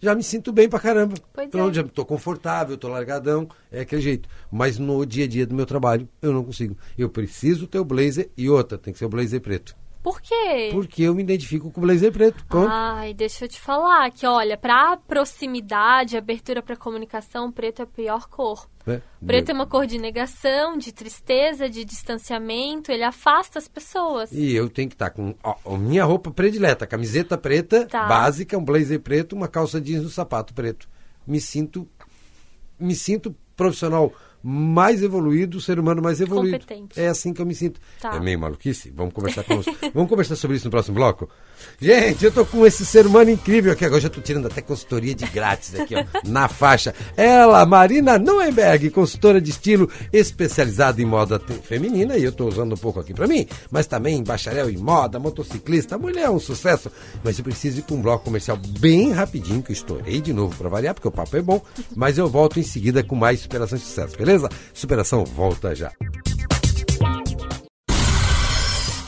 S2: Já me sinto bem pra caramba.
S3: Pois
S2: Pronto,
S3: é.
S2: já tô confortável, tô largadão, é aquele jeito. Mas no dia a dia do meu trabalho, eu não consigo. Eu preciso ter o blazer e outra, tem que ser o blazer preto.
S3: Por quê?
S2: Porque eu me identifico com o blazer preto. Pronto.
S3: Ai, deixa eu te falar que, olha, pra proximidade, abertura pra comunicação, preto é a pior cor.
S2: né?
S3: Preto é uma cor de negação, de tristeza, de distanciamento, ele afasta as pessoas.
S2: E eu tenho que estar com ó, a minha roupa predileta, camiseta preta,
S3: Tá.
S2: básica, um blazer preto, uma calça jeans e um sapato preto. Me sinto me sinto profissional mais evoluído, ser humano mais evoluído.
S3: Competente.
S2: É assim que eu me sinto.
S3: Tá.
S2: É meio maluquice? Vamos conversar com Vamos conversar sobre isso no próximo bloco? Gente, eu tô com esse ser humano incrível aqui. Agora já tô tirando até consultoria de grátis aqui, ó, na faixa. Ela, Marina Nuenberg, consultora de estilo especializada em moda feminina, e eu tô usando um pouco aqui pra mim, mas também bacharel em moda, motociclista, mulher é um sucesso. Mas eu preciso ir pra um bloco comercial bem rapidinho, que eu estourei de novo pra variar, porque o papo é bom, mas eu volto em seguida com mais superação e sucesso, beleza? Superação volta já.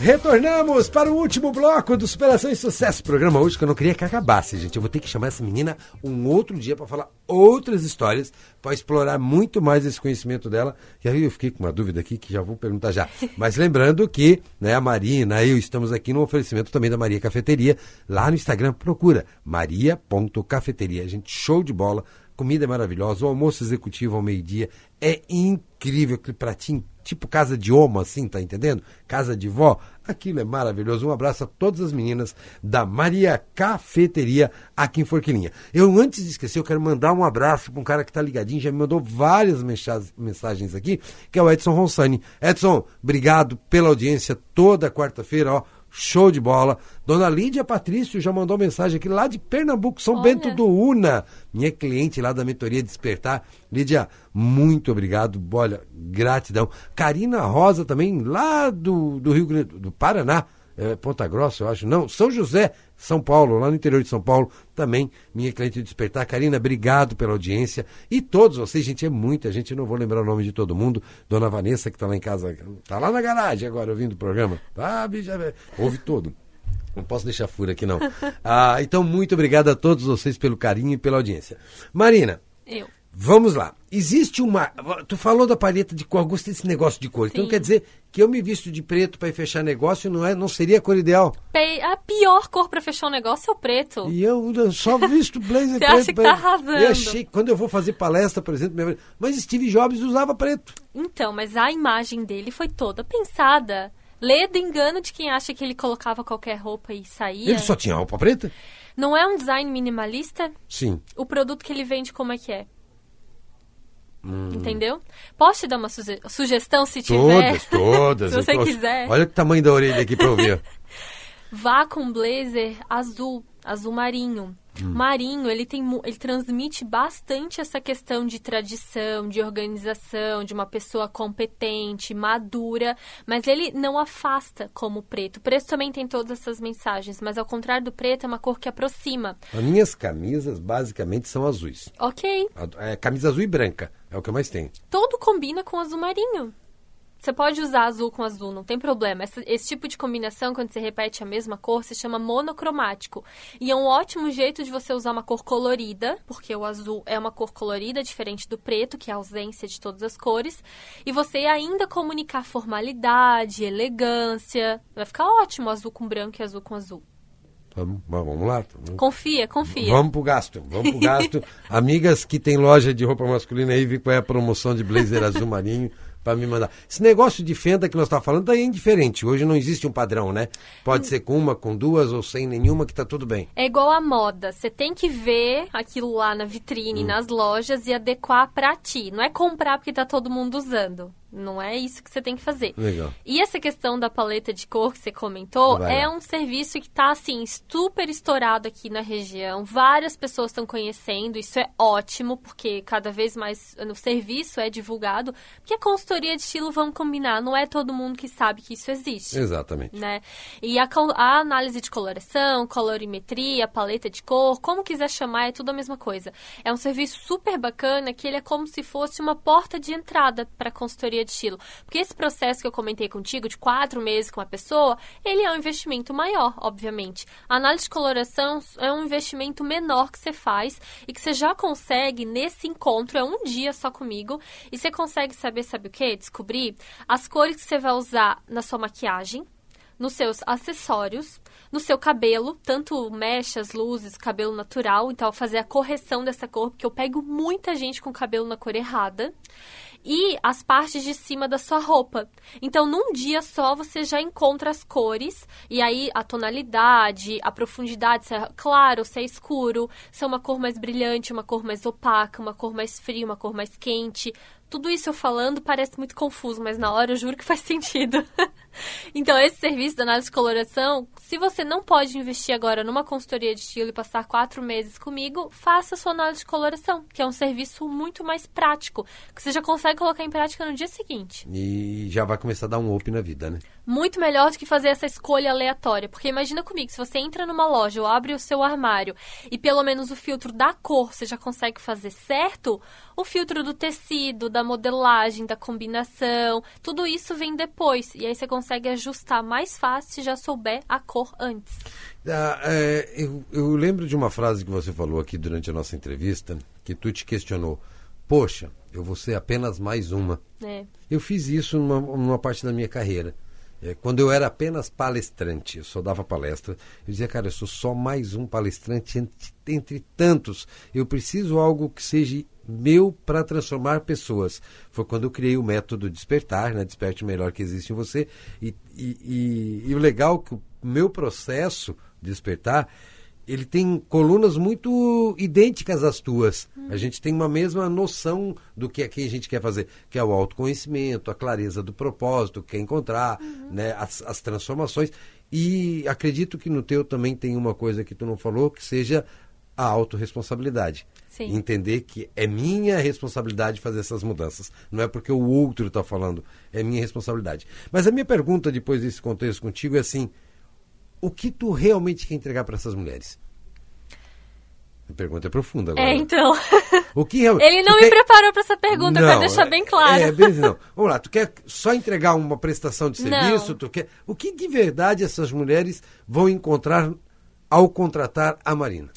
S2: Retornamos para o último bloco do Superação e Sucesso. Programa hoje que eu não queria que acabasse, gente. Eu vou ter que chamar essa menina um outro dia para falar outras histórias, para explorar muito mais esse conhecimento dela. E aí eu fiquei com uma dúvida aqui que já vou perguntar já. Mas lembrando que né, a Marina, eu estamos aqui no oferecimento também da Maria Cafeteria. Lá no Instagram, procura maria.cafeteria. Gente, show de bola. Comida é maravilhosa, o almoço executivo ao meio-dia é incrível, aquele pratinho tipo casa de oma, assim, tá entendendo? Casa de vó, aquilo é maravilhoso. Um abraço a todas as meninas da Maria Cafeteria aqui em Forquilinha. Eu, antes de esquecer, eu quero mandar um abraço para um cara que tá ligadinho, já me mandou várias mensa- mensagens aqui, que é o Edson Ronsani. Edson, obrigado pela audiência toda quarta-feira, ó. Show de bola. Dona Lídia Patrício já mandou mensagem aqui lá de Pernambuco, São
S3: Olha.
S2: Bento do Una. Minha cliente lá da mentoria Despertar. Lídia, muito obrigado. Olha, gratidão. Karina Rosa também, lá do, do Rio Grande do Paraná. É, Ponta Grossa, eu acho. Não, São José, São Paulo, lá no interior de São Paulo. Também, minha cliente de Despertar. Karina, obrigado pela audiência. E todos vocês, gente, é muita gente. Eu não vou lembrar o nome de todo mundo. Dona Vanessa, que está lá em casa, tá lá na garagem agora ouvindo o programa. Ah, bicha, velho. ouve todo. Não posso deixar fura aqui, não. Ah, então, muito obrigado a todos vocês pelo carinho e pela audiência. Marina,
S3: Eu.
S2: Vamos lá. Existe uma. Tu falou da paleta de cor, eu gostei desse negócio de cor. Então
S3: Sim.
S2: quer dizer que eu me visto de preto para ir fechar negócio não, é, não seria a cor ideal.
S3: A pior cor pra fechar um negócio é o preto.
S2: E eu só visto blazer
S3: Você
S2: preto.
S3: acha que tá arrasando.
S2: Eu achei, quando eu vou fazer palestra, por exemplo, minha... mas Steve Jobs usava preto.
S3: Então, mas a imagem dele foi toda pensada. Lê do engano de quem acha que ele colocava qualquer roupa e saía.
S2: Ele só tinha roupa preta?
S3: Não é um design minimalista?
S2: Sim.
S3: O produto que ele vende, como é que é?
S2: Hum.
S3: Entendeu? Posso te dar uma suge- sugestão se tiver?
S2: Todas, todas.
S3: se
S2: eu
S3: você quiser.
S2: Olha o tamanho da orelha aqui para ouvir.
S3: Vá com blazer azul, azul marinho.
S2: Hum.
S3: Marinho, ele tem ele transmite bastante essa questão de tradição, de organização, de uma pessoa competente, madura, mas ele não afasta como o preto. O preto também tem todas essas mensagens, mas ao contrário do preto, é uma cor que aproxima.
S2: As minhas camisas basicamente são azuis.
S3: Ok,
S2: É, camisa azul e branca. É o que mais tenho.
S3: todo combina com azul marinho. Você pode usar azul com azul, não tem problema. Essa- esse tipo de combinação, quando você repete a mesma cor, se chama monocromático. E é um ótimo jeito de você usar uma cor colorida, porque o azul é uma cor colorida, diferente do preto, que é a ausência de todas as cores. E você ainda comunicar formalidade, elegância. Vai ficar ótimo azul com branco e azul com azul.
S2: Vamos, vamos lá. Vamos,
S3: Confia, confia.
S2: vamos pro gasto. Vamos pro gasto. Amigas que tem loja de roupa masculina aí, vi qual é a promoção de blazer azul marinho. para me mandar. Esse negócio de fenda que nós estamos falando tá é indiferente. Hoje não existe um padrão, né? Pode ser com uma, com duas ou sem nenhuma que tá tudo bem.
S3: É igual a moda. Você tem que ver aquilo lá na vitrine, hum. nas lojas e adequar para ti. Não é comprar porque tá todo mundo usando. Não é isso que você tem que fazer.
S2: Legal.
S3: E essa questão da paleta de cor que você comentou Vai é um serviço que está assim super estourado aqui na região. Várias pessoas estão conhecendo. Isso é ótimo porque cada vez mais no serviço é divulgado. Porque a consultoria de estilo vamos combinar, não é todo mundo que sabe que isso existe.
S2: Exatamente.
S3: Né? E a, a análise de coloração, colorimetria, paleta de cor, como quiser chamar, é tudo a mesma coisa. É um serviço super bacana que ele é como se fosse uma porta de entrada para a consultoria de estilo. Porque esse processo que eu comentei contigo, de quatro meses com uma pessoa, ele é um investimento maior, obviamente. A análise de coloração é um investimento menor que você faz e que você já consegue nesse encontro, é um dia só comigo, e você consegue saber, sabe o que? Descobrir as cores que você vai usar na sua maquiagem, nos seus acessórios, no seu cabelo, tanto mechas, luzes, cabelo natural, então fazer a correção dessa cor, porque eu pego muita gente com cabelo na cor errada e as partes de cima da sua roupa. Então, num dia só, você já encontra as cores e aí a tonalidade, a profundidade, se é claro, se é escuro, se é uma cor mais brilhante, uma cor mais opaca, uma cor mais fria, uma cor mais quente. Tudo isso eu falando parece muito confuso, mas na hora eu juro que faz sentido. então, esse serviço da análise de coloração, se você não pode investir agora numa consultoria de estilo e passar quatro meses comigo, faça sua análise de coloração, que é um serviço muito mais prático, que você já consegue colocar em prática no dia seguinte.
S2: E já vai começar a dar um up na vida, né?
S3: Muito melhor do que fazer essa escolha aleatória. Porque imagina comigo, se você entra numa loja ou abre o seu armário e pelo menos o filtro da cor você já consegue fazer certo, o filtro do tecido, da modelagem, da combinação, tudo isso vem depois. E aí você consegue ajustar mais fácil se já souber a cor antes.
S2: Ah, é, eu, eu lembro de uma frase que você falou aqui durante a nossa entrevista, que tu te questionou. Poxa, eu vou ser apenas mais uma.
S3: É.
S2: Eu fiz isso numa, numa parte da minha carreira. É, quando eu era apenas palestrante, eu só dava palestra, eu dizia, cara, eu sou só mais um palestrante entre, entre tantos. Eu preciso algo que seja meu para transformar pessoas. Foi quando eu criei o método Despertar, né? Desperte o melhor que existe em você. E, e, e, e o legal é que o meu processo de despertar ele tem colunas muito idênticas às tuas. Hum. A gente tem uma mesma noção do que é que a gente quer fazer, que é o autoconhecimento, a clareza do propósito, que quer encontrar, uhum. né, as, as, transformações. E acredito que no teu também tem uma coisa que tu não falou, que seja a autorresponsabilidade.
S3: Sim.
S2: Entender que é minha responsabilidade fazer essas mudanças. Não é porque o outro está falando, é minha responsabilidade. Mas a minha pergunta depois desse contexto contigo é assim o que tu realmente quer entregar para essas mulheres? A pergunta é profunda agora.
S3: É, então.
S2: O que
S3: Ele não me quer... preparou para essa pergunta, para deixar bem claro.
S2: É, bem, não. Vamos lá, tu quer só entregar uma prestação de serviço? Não. Tu quer... O que de verdade essas mulheres vão encontrar ao contratar a Marina?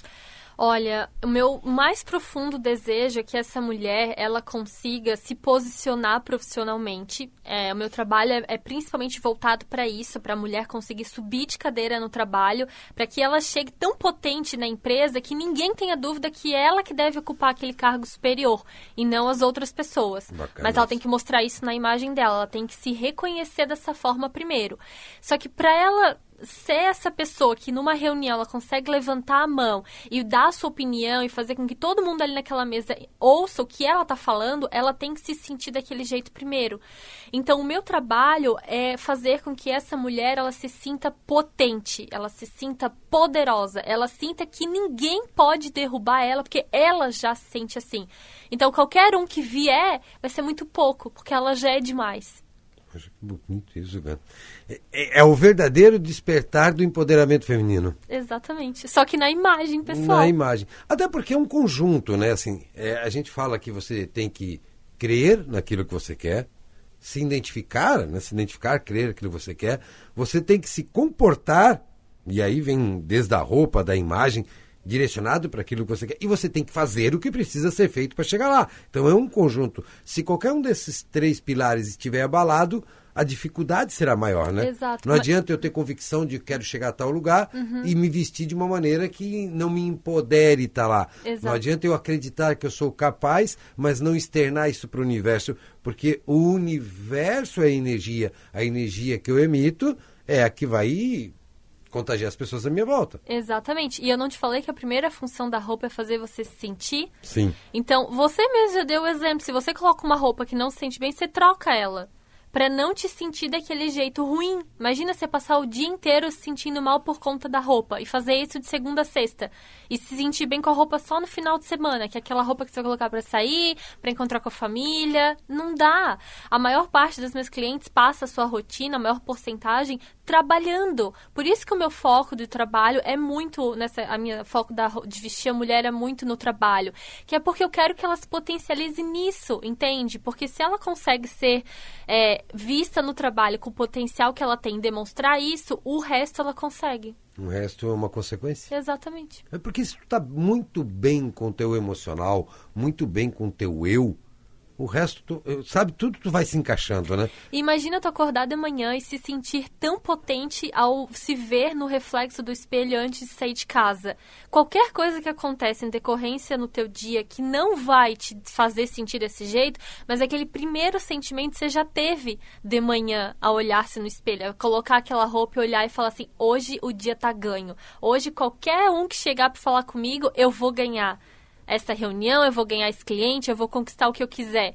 S3: Olha, o meu mais profundo desejo é que essa mulher ela consiga se posicionar profissionalmente. É, o meu trabalho é, é principalmente voltado para isso, para a mulher conseguir subir de cadeira no trabalho, para que ela chegue tão potente na empresa que ninguém tenha dúvida que é ela que deve ocupar aquele cargo superior e não as outras pessoas.
S2: Bacana.
S3: Mas ela tem que mostrar isso na imagem dela, ela tem que se reconhecer dessa forma primeiro. Só que para ela ser essa pessoa que numa reunião ela consegue levantar a mão e dar a sua opinião e fazer com que todo mundo ali naquela mesa ouça o que ela está falando, ela tem que se sentir daquele jeito primeiro. Então, o meu trabalho é fazer com que essa mulher ela se sinta potente, ela se sinta poderosa, ela sinta que ninguém pode derrubar ela porque ela já se sente assim. Então, qualquer um que vier vai ser muito pouco, porque ela já é demais.
S2: Poxa, que bonito isso, cara. É, é, o verdadeiro despertar do empoderamento feminino.
S3: Exatamente. Só que na imagem, pessoal.
S2: Na imagem. Até porque é um conjunto, né? Assim, é, a gente fala que você tem que crer naquilo que você quer, se identificar, né? Se identificar, crer naquilo que você quer. Você tem que se comportar, e aí vem desde a roupa, da imagem, direcionado para aquilo que você quer. E você tem que fazer o que precisa ser feito para chegar lá. Então é um conjunto. Se qualquer um desses três pilares estiver abalado, a dificuldade será maior, né?
S3: Exato.
S2: Não adianta eu ter convicção de que quero chegar a tal lugar e me vestir de uma maneira que não me empodere estar lá.
S3: Exato.
S2: Não adianta eu acreditar que eu sou capaz, mas não externar isso para o universo, porque o universo é energia. A energia que eu emito é a que vai contagiar as pessoas à minha volta.
S3: Exatamente. E eu não te falei que a primeira função da roupa é fazer você se sentir?
S2: Sim.
S3: Então, você mesmo já deu o exemplo. Se você coloca uma roupa que não se sente bem, você troca ela. Pra não te sentir daquele jeito ruim. Imagina você passar o dia inteiro se sentindo mal por conta da roupa e fazer isso de segunda a sexta. E se sentir bem com a roupa só no final de semana, que é aquela roupa que você vai colocar pra sair, pra encontrar com a família. Não dá. A maior parte dos meus clientes passa a sua rotina, a maior porcentagem, trabalhando. Por isso que o meu foco do trabalho é muito nessa a minha foco da, de vestir a mulher é muito no trabalho, que é porque eu quero que ela se potencialize nisso, entende? Porque se ela consegue ser é, vista no trabalho com o potencial que ela tem, demonstrar isso, o resto ela consegue.
S2: O resto é uma consequência.
S3: Exatamente.
S2: É porque se tu tá muito bem com o teu emocional, muito bem com o teu eu, o resto, tu, sabe, tudo tu vai se encaixando, né?
S3: Imagina tu acordar de manhã e se sentir tão potente ao se ver no reflexo do espelho antes de sair de casa. Qualquer coisa que acontece em decorrência no teu dia que não vai te fazer sentir desse jeito, mas aquele primeiro sentimento você já teve de manhã ao olhar-se no espelho, a colocar aquela roupa e olhar e falar assim: hoje o dia tá ganho. Hoje qualquer um que chegar para falar comigo, eu vou ganhar essa reunião, eu vou ganhar esse cliente, eu vou conquistar o que eu quiser.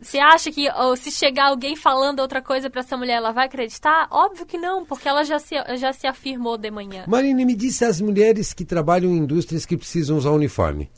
S3: Você acha que ou, se chegar alguém falando outra coisa pra essa mulher, ela vai acreditar? Óbvio que não, porque ela já se, já se afirmou de manhã.
S2: Marina, me disse as mulheres que trabalham em indústrias que precisam usar uniforme.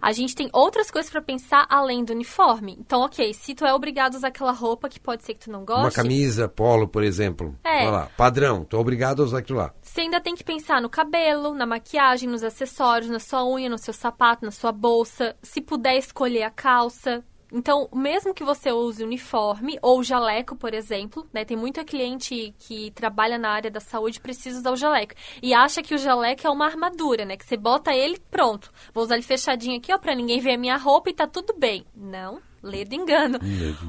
S3: A gente tem outras coisas pra pensar além do uniforme. Então, ok, se tu é obrigado a usar aquela roupa que pode ser que tu não goste,
S2: Uma camisa polo, por exemplo.
S3: É.
S2: Olha lá, padrão, tô obrigado a usar aquilo lá.
S3: Você ainda tem que pensar no cabelo, na maquiagem, nos acessórios, na sua unha, no seu sapato, na sua bolsa. Se puder escolher a calça. Então, mesmo que você use uniforme ou jaleco, por exemplo, né? Tem muita cliente que trabalha na área da saúde e precisa usar o jaleco. E acha que o jaleco é uma armadura, né? Que você bota ele, pronto. Vou usar ele fechadinho aqui, ó, pra ninguém ver a minha roupa e tá tudo bem. Não. Ledo engano.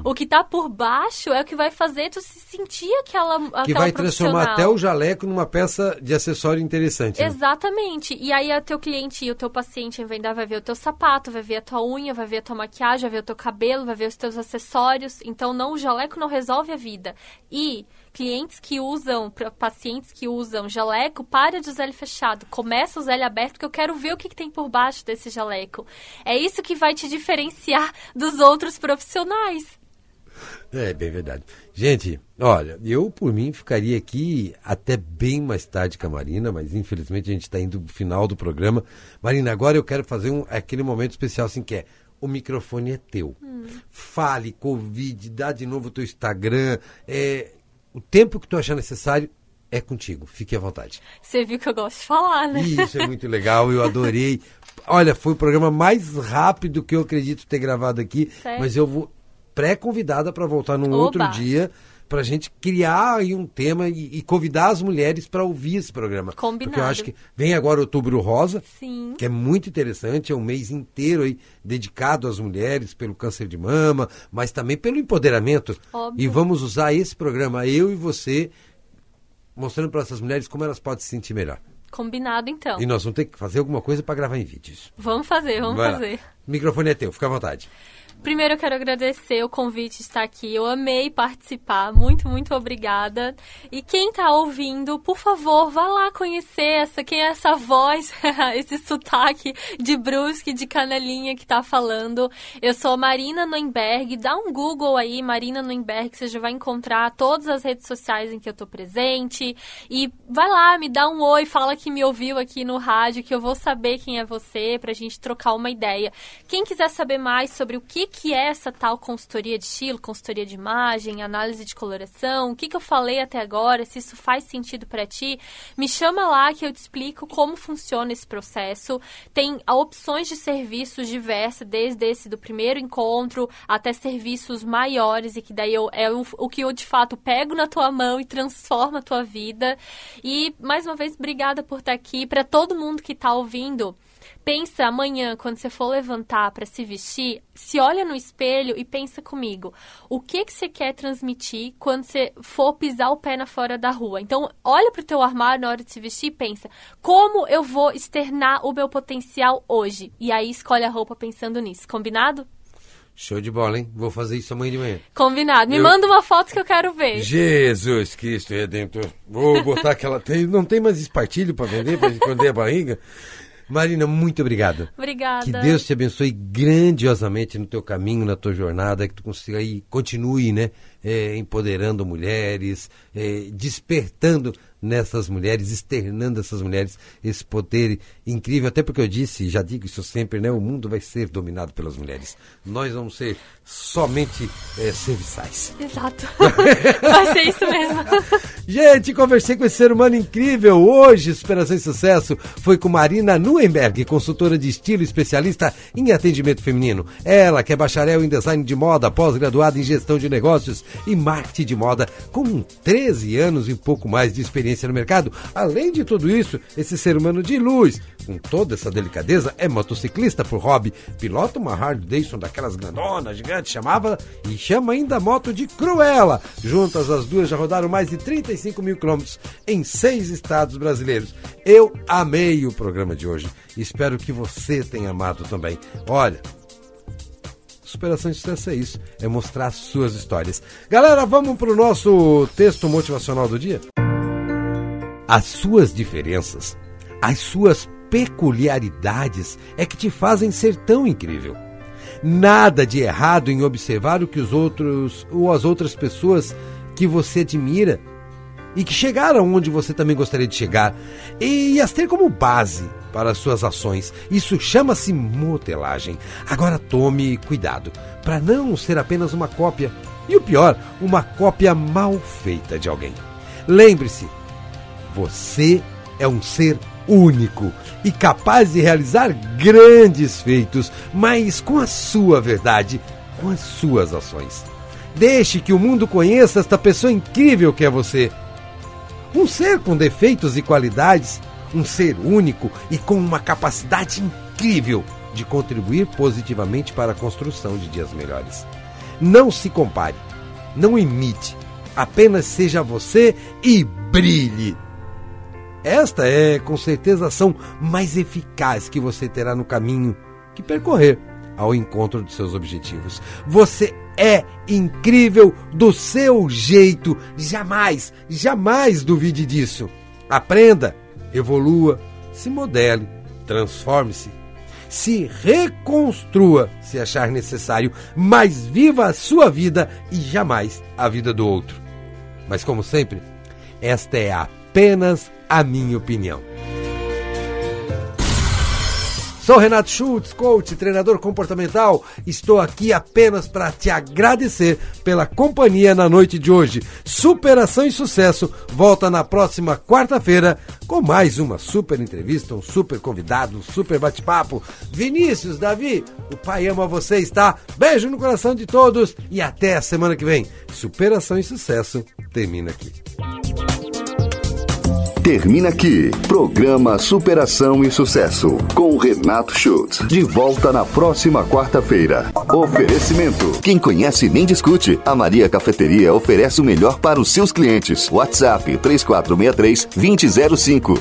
S3: O que tá por baixo é o que vai fazer tu se sentir aquela, aquela
S2: Que vai transformar até o jaleco numa peça de acessório interessante. né?
S3: Exatamente. E aí o teu cliente e o teu paciente vai vai ver o teu sapato, vai ver a tua unha, vai ver a tua maquiagem, vai ver o teu cabelo, vai ver os teus acessórios. Então não, o jaleco não resolve a vida. E clientes que usam, pacientes que usam jaleco, para de usar ele fechado. Começa a usar ele aberto, porque eu quero ver o que, que tem por baixo desse jaleco. É isso que vai te diferenciar dos outros profissionais.
S2: É, bem verdade. Gente, olha, eu por mim ficaria aqui até bem mais tarde com a Marina, mas infelizmente a gente está indo pro final do programa. Marina, agora eu quero fazer um, aquele momento especial assim que é. O microfone é teu. Fale, convide, dá de novo o teu Instagram. É, o tempo que tu achar necessário é contigo. Fique à vontade.
S3: Você viu que eu gosto de falar, né?
S2: Isso é muito legal, eu adorei. Olha, foi o programa mais rápido que eu acredito ter gravado aqui,
S3: Sério?
S2: mas eu vou pré-convidada para voltar num
S3: Oba!
S2: outro dia para a gente criar aí um tema e, e convidar as mulheres para ouvir esse programa.
S3: Combinado.
S2: Porque eu acho que vem agora outubro rosa,
S3: Sim.
S2: que é muito interessante, é um mês inteiro aí dedicado às mulheres pelo câncer de mama, mas também pelo empoderamento.
S3: Óbvio.
S2: E vamos usar esse programa, eu e você, mostrando para essas mulheres como elas podem se sentir melhor.
S3: Combinado, então.
S2: E nós vamos ter que fazer alguma coisa para gravar em vídeos.
S3: Vamos fazer, vamos
S2: Vai lá.
S3: fazer.
S2: O microfone é teu, fica à vontade.
S3: Primeiro eu quero agradecer o convite de estar aqui. Eu amei participar. Muito, muito obrigada. E quem está ouvindo, por favor, vá lá conhecer essa, quem é essa voz, esse sotaque de Brusque, de Canelinha que está falando. Eu sou Marina Noemberg. Dá um Google aí, Marina Noemberg, você já vai encontrar todas as redes sociais em que eu tô presente. E vai lá, me dá um oi, fala que me ouviu aqui no rádio, que eu vou saber quem é você, pra gente trocar uma ideia. Quem quiser saber mais sobre o que, que é essa tal consultoria de estilo, consultoria de imagem, análise de coloração, o que, que eu falei até agora, se isso faz sentido pra ti, me chama lá que eu te explico como funciona esse processo. Tem opções de serviços diversas, desde esse do primeiro encontro até serviços maiores, e que daí eu, é o, o que eu de fato pego na tua mão e transforma a tua vida. E mais uma vez, obrigada por estar aqui. Para todo mundo que está ouvindo, Pensa amanhã, quando você for levantar para se vestir, se olha no espelho e pensa comigo. O que, que você quer transmitir quando você for pisar o pé na fora da rua? Então, olha para o teu armário na hora de se vestir e pensa, como eu vou externar o meu potencial hoje? E aí escolhe a roupa pensando nisso. Combinado?
S2: Show de bola, hein? Vou fazer isso amanhã de manhã.
S3: Combinado. Me
S2: Eu-
S3: manda uma foto que eu quero ver.
S2: Jesus Cristo Redentor. Vou botar aquela. Tem, não tem mais espartilho para vender, para esconder a barriga? Marina, muito obrigado.
S3: Obrigada.
S2: Que Deus te abençoe grandiosamente no teu caminho, na tua jornada, que tu consiga aí, continue, né, eh, empoderando mulheres, eh, despertando nessas mulheres, externando essas mulheres esse poder incrível, até porque eu disse, já digo isso sempre, né, o mundo vai ser dominado pelas mulheres. Nós vamos ser somente eh, serviçais.
S3: Exato. Vai ser isso mesmo.
S2: Gente, conversei com esse ser humano incrível. Hoje, Superação e Sucesso foi com Marina Nuenberg, consultora de estilo especialista em atendimento feminino. Ela que é bacharel em design de moda, pós-graduada em gestão de negócios e marketing de moda, com 13 anos e pouco mais de experiência no mercado. Além de tudo isso, esse ser humano de luz, com toda essa delicadeza, é motociclista por hobby, pilota uma Harley Davidson daquelas grandonas, gigantes, chamava e chama ainda a moto de Cruella. Juntas as duas já rodaram mais de 35 mil quilômetros em seis estados brasileiros. Eu amei o programa de hoje. Espero que você tenha amado também. Olha, Superação de sucesso é isso, é mostrar as suas histórias. Galera, vamos para o nosso texto motivacional do dia? As suas diferenças, as suas peculiaridades é que te fazem ser tão incrível. Nada de errado em observar o que os outros ou as outras pessoas que você admira e que chegaram onde você também gostaria de chegar e as ter como base para as suas ações. Isso chama-se modelagem. Agora tome cuidado para não ser apenas uma cópia e o pior, uma cópia mal feita de alguém. Lembre-se, você é um ser único e capaz de realizar grandes feitos, mas com a sua verdade, com as suas ações. Deixe que o mundo conheça esta pessoa incrível que é você. Um ser com defeitos e qualidades, um ser único e com uma capacidade incrível de contribuir positivamente para a construção de dias melhores. Não se compare, não imite, apenas seja você e brilhe. Esta é, com certeza, a ação mais eficaz que você terá no caminho que percorrer ao encontro de seus objetivos. Você é incrível do seu jeito. Jamais, jamais duvide disso. Aprenda, evolua, se modele, transforme-se. Se reconstrua se achar necessário, mas viva a sua vida e jamais a vida do outro. Mas, como sempre, esta é apenas a minha opinião. Sou Renato Schultz, coach, treinador comportamental. Estou aqui apenas para te agradecer pela companhia na noite de hoje. Superação e sucesso volta na próxima quarta-feira com mais uma super entrevista, um super convidado, um super bate-papo. Vinícius, Davi, o pai ama vocês, tá? Beijo no coração de todos e até a semana que vem. Superação e sucesso termina aqui.
S1: Termina aqui. Programa Superação e Sucesso. Com Renato Schultz. De volta na próxima quarta-feira. Oferecimento. Quem conhece nem discute. A Maria Cafeteria oferece o melhor para os seus clientes. WhatsApp 3463 2005.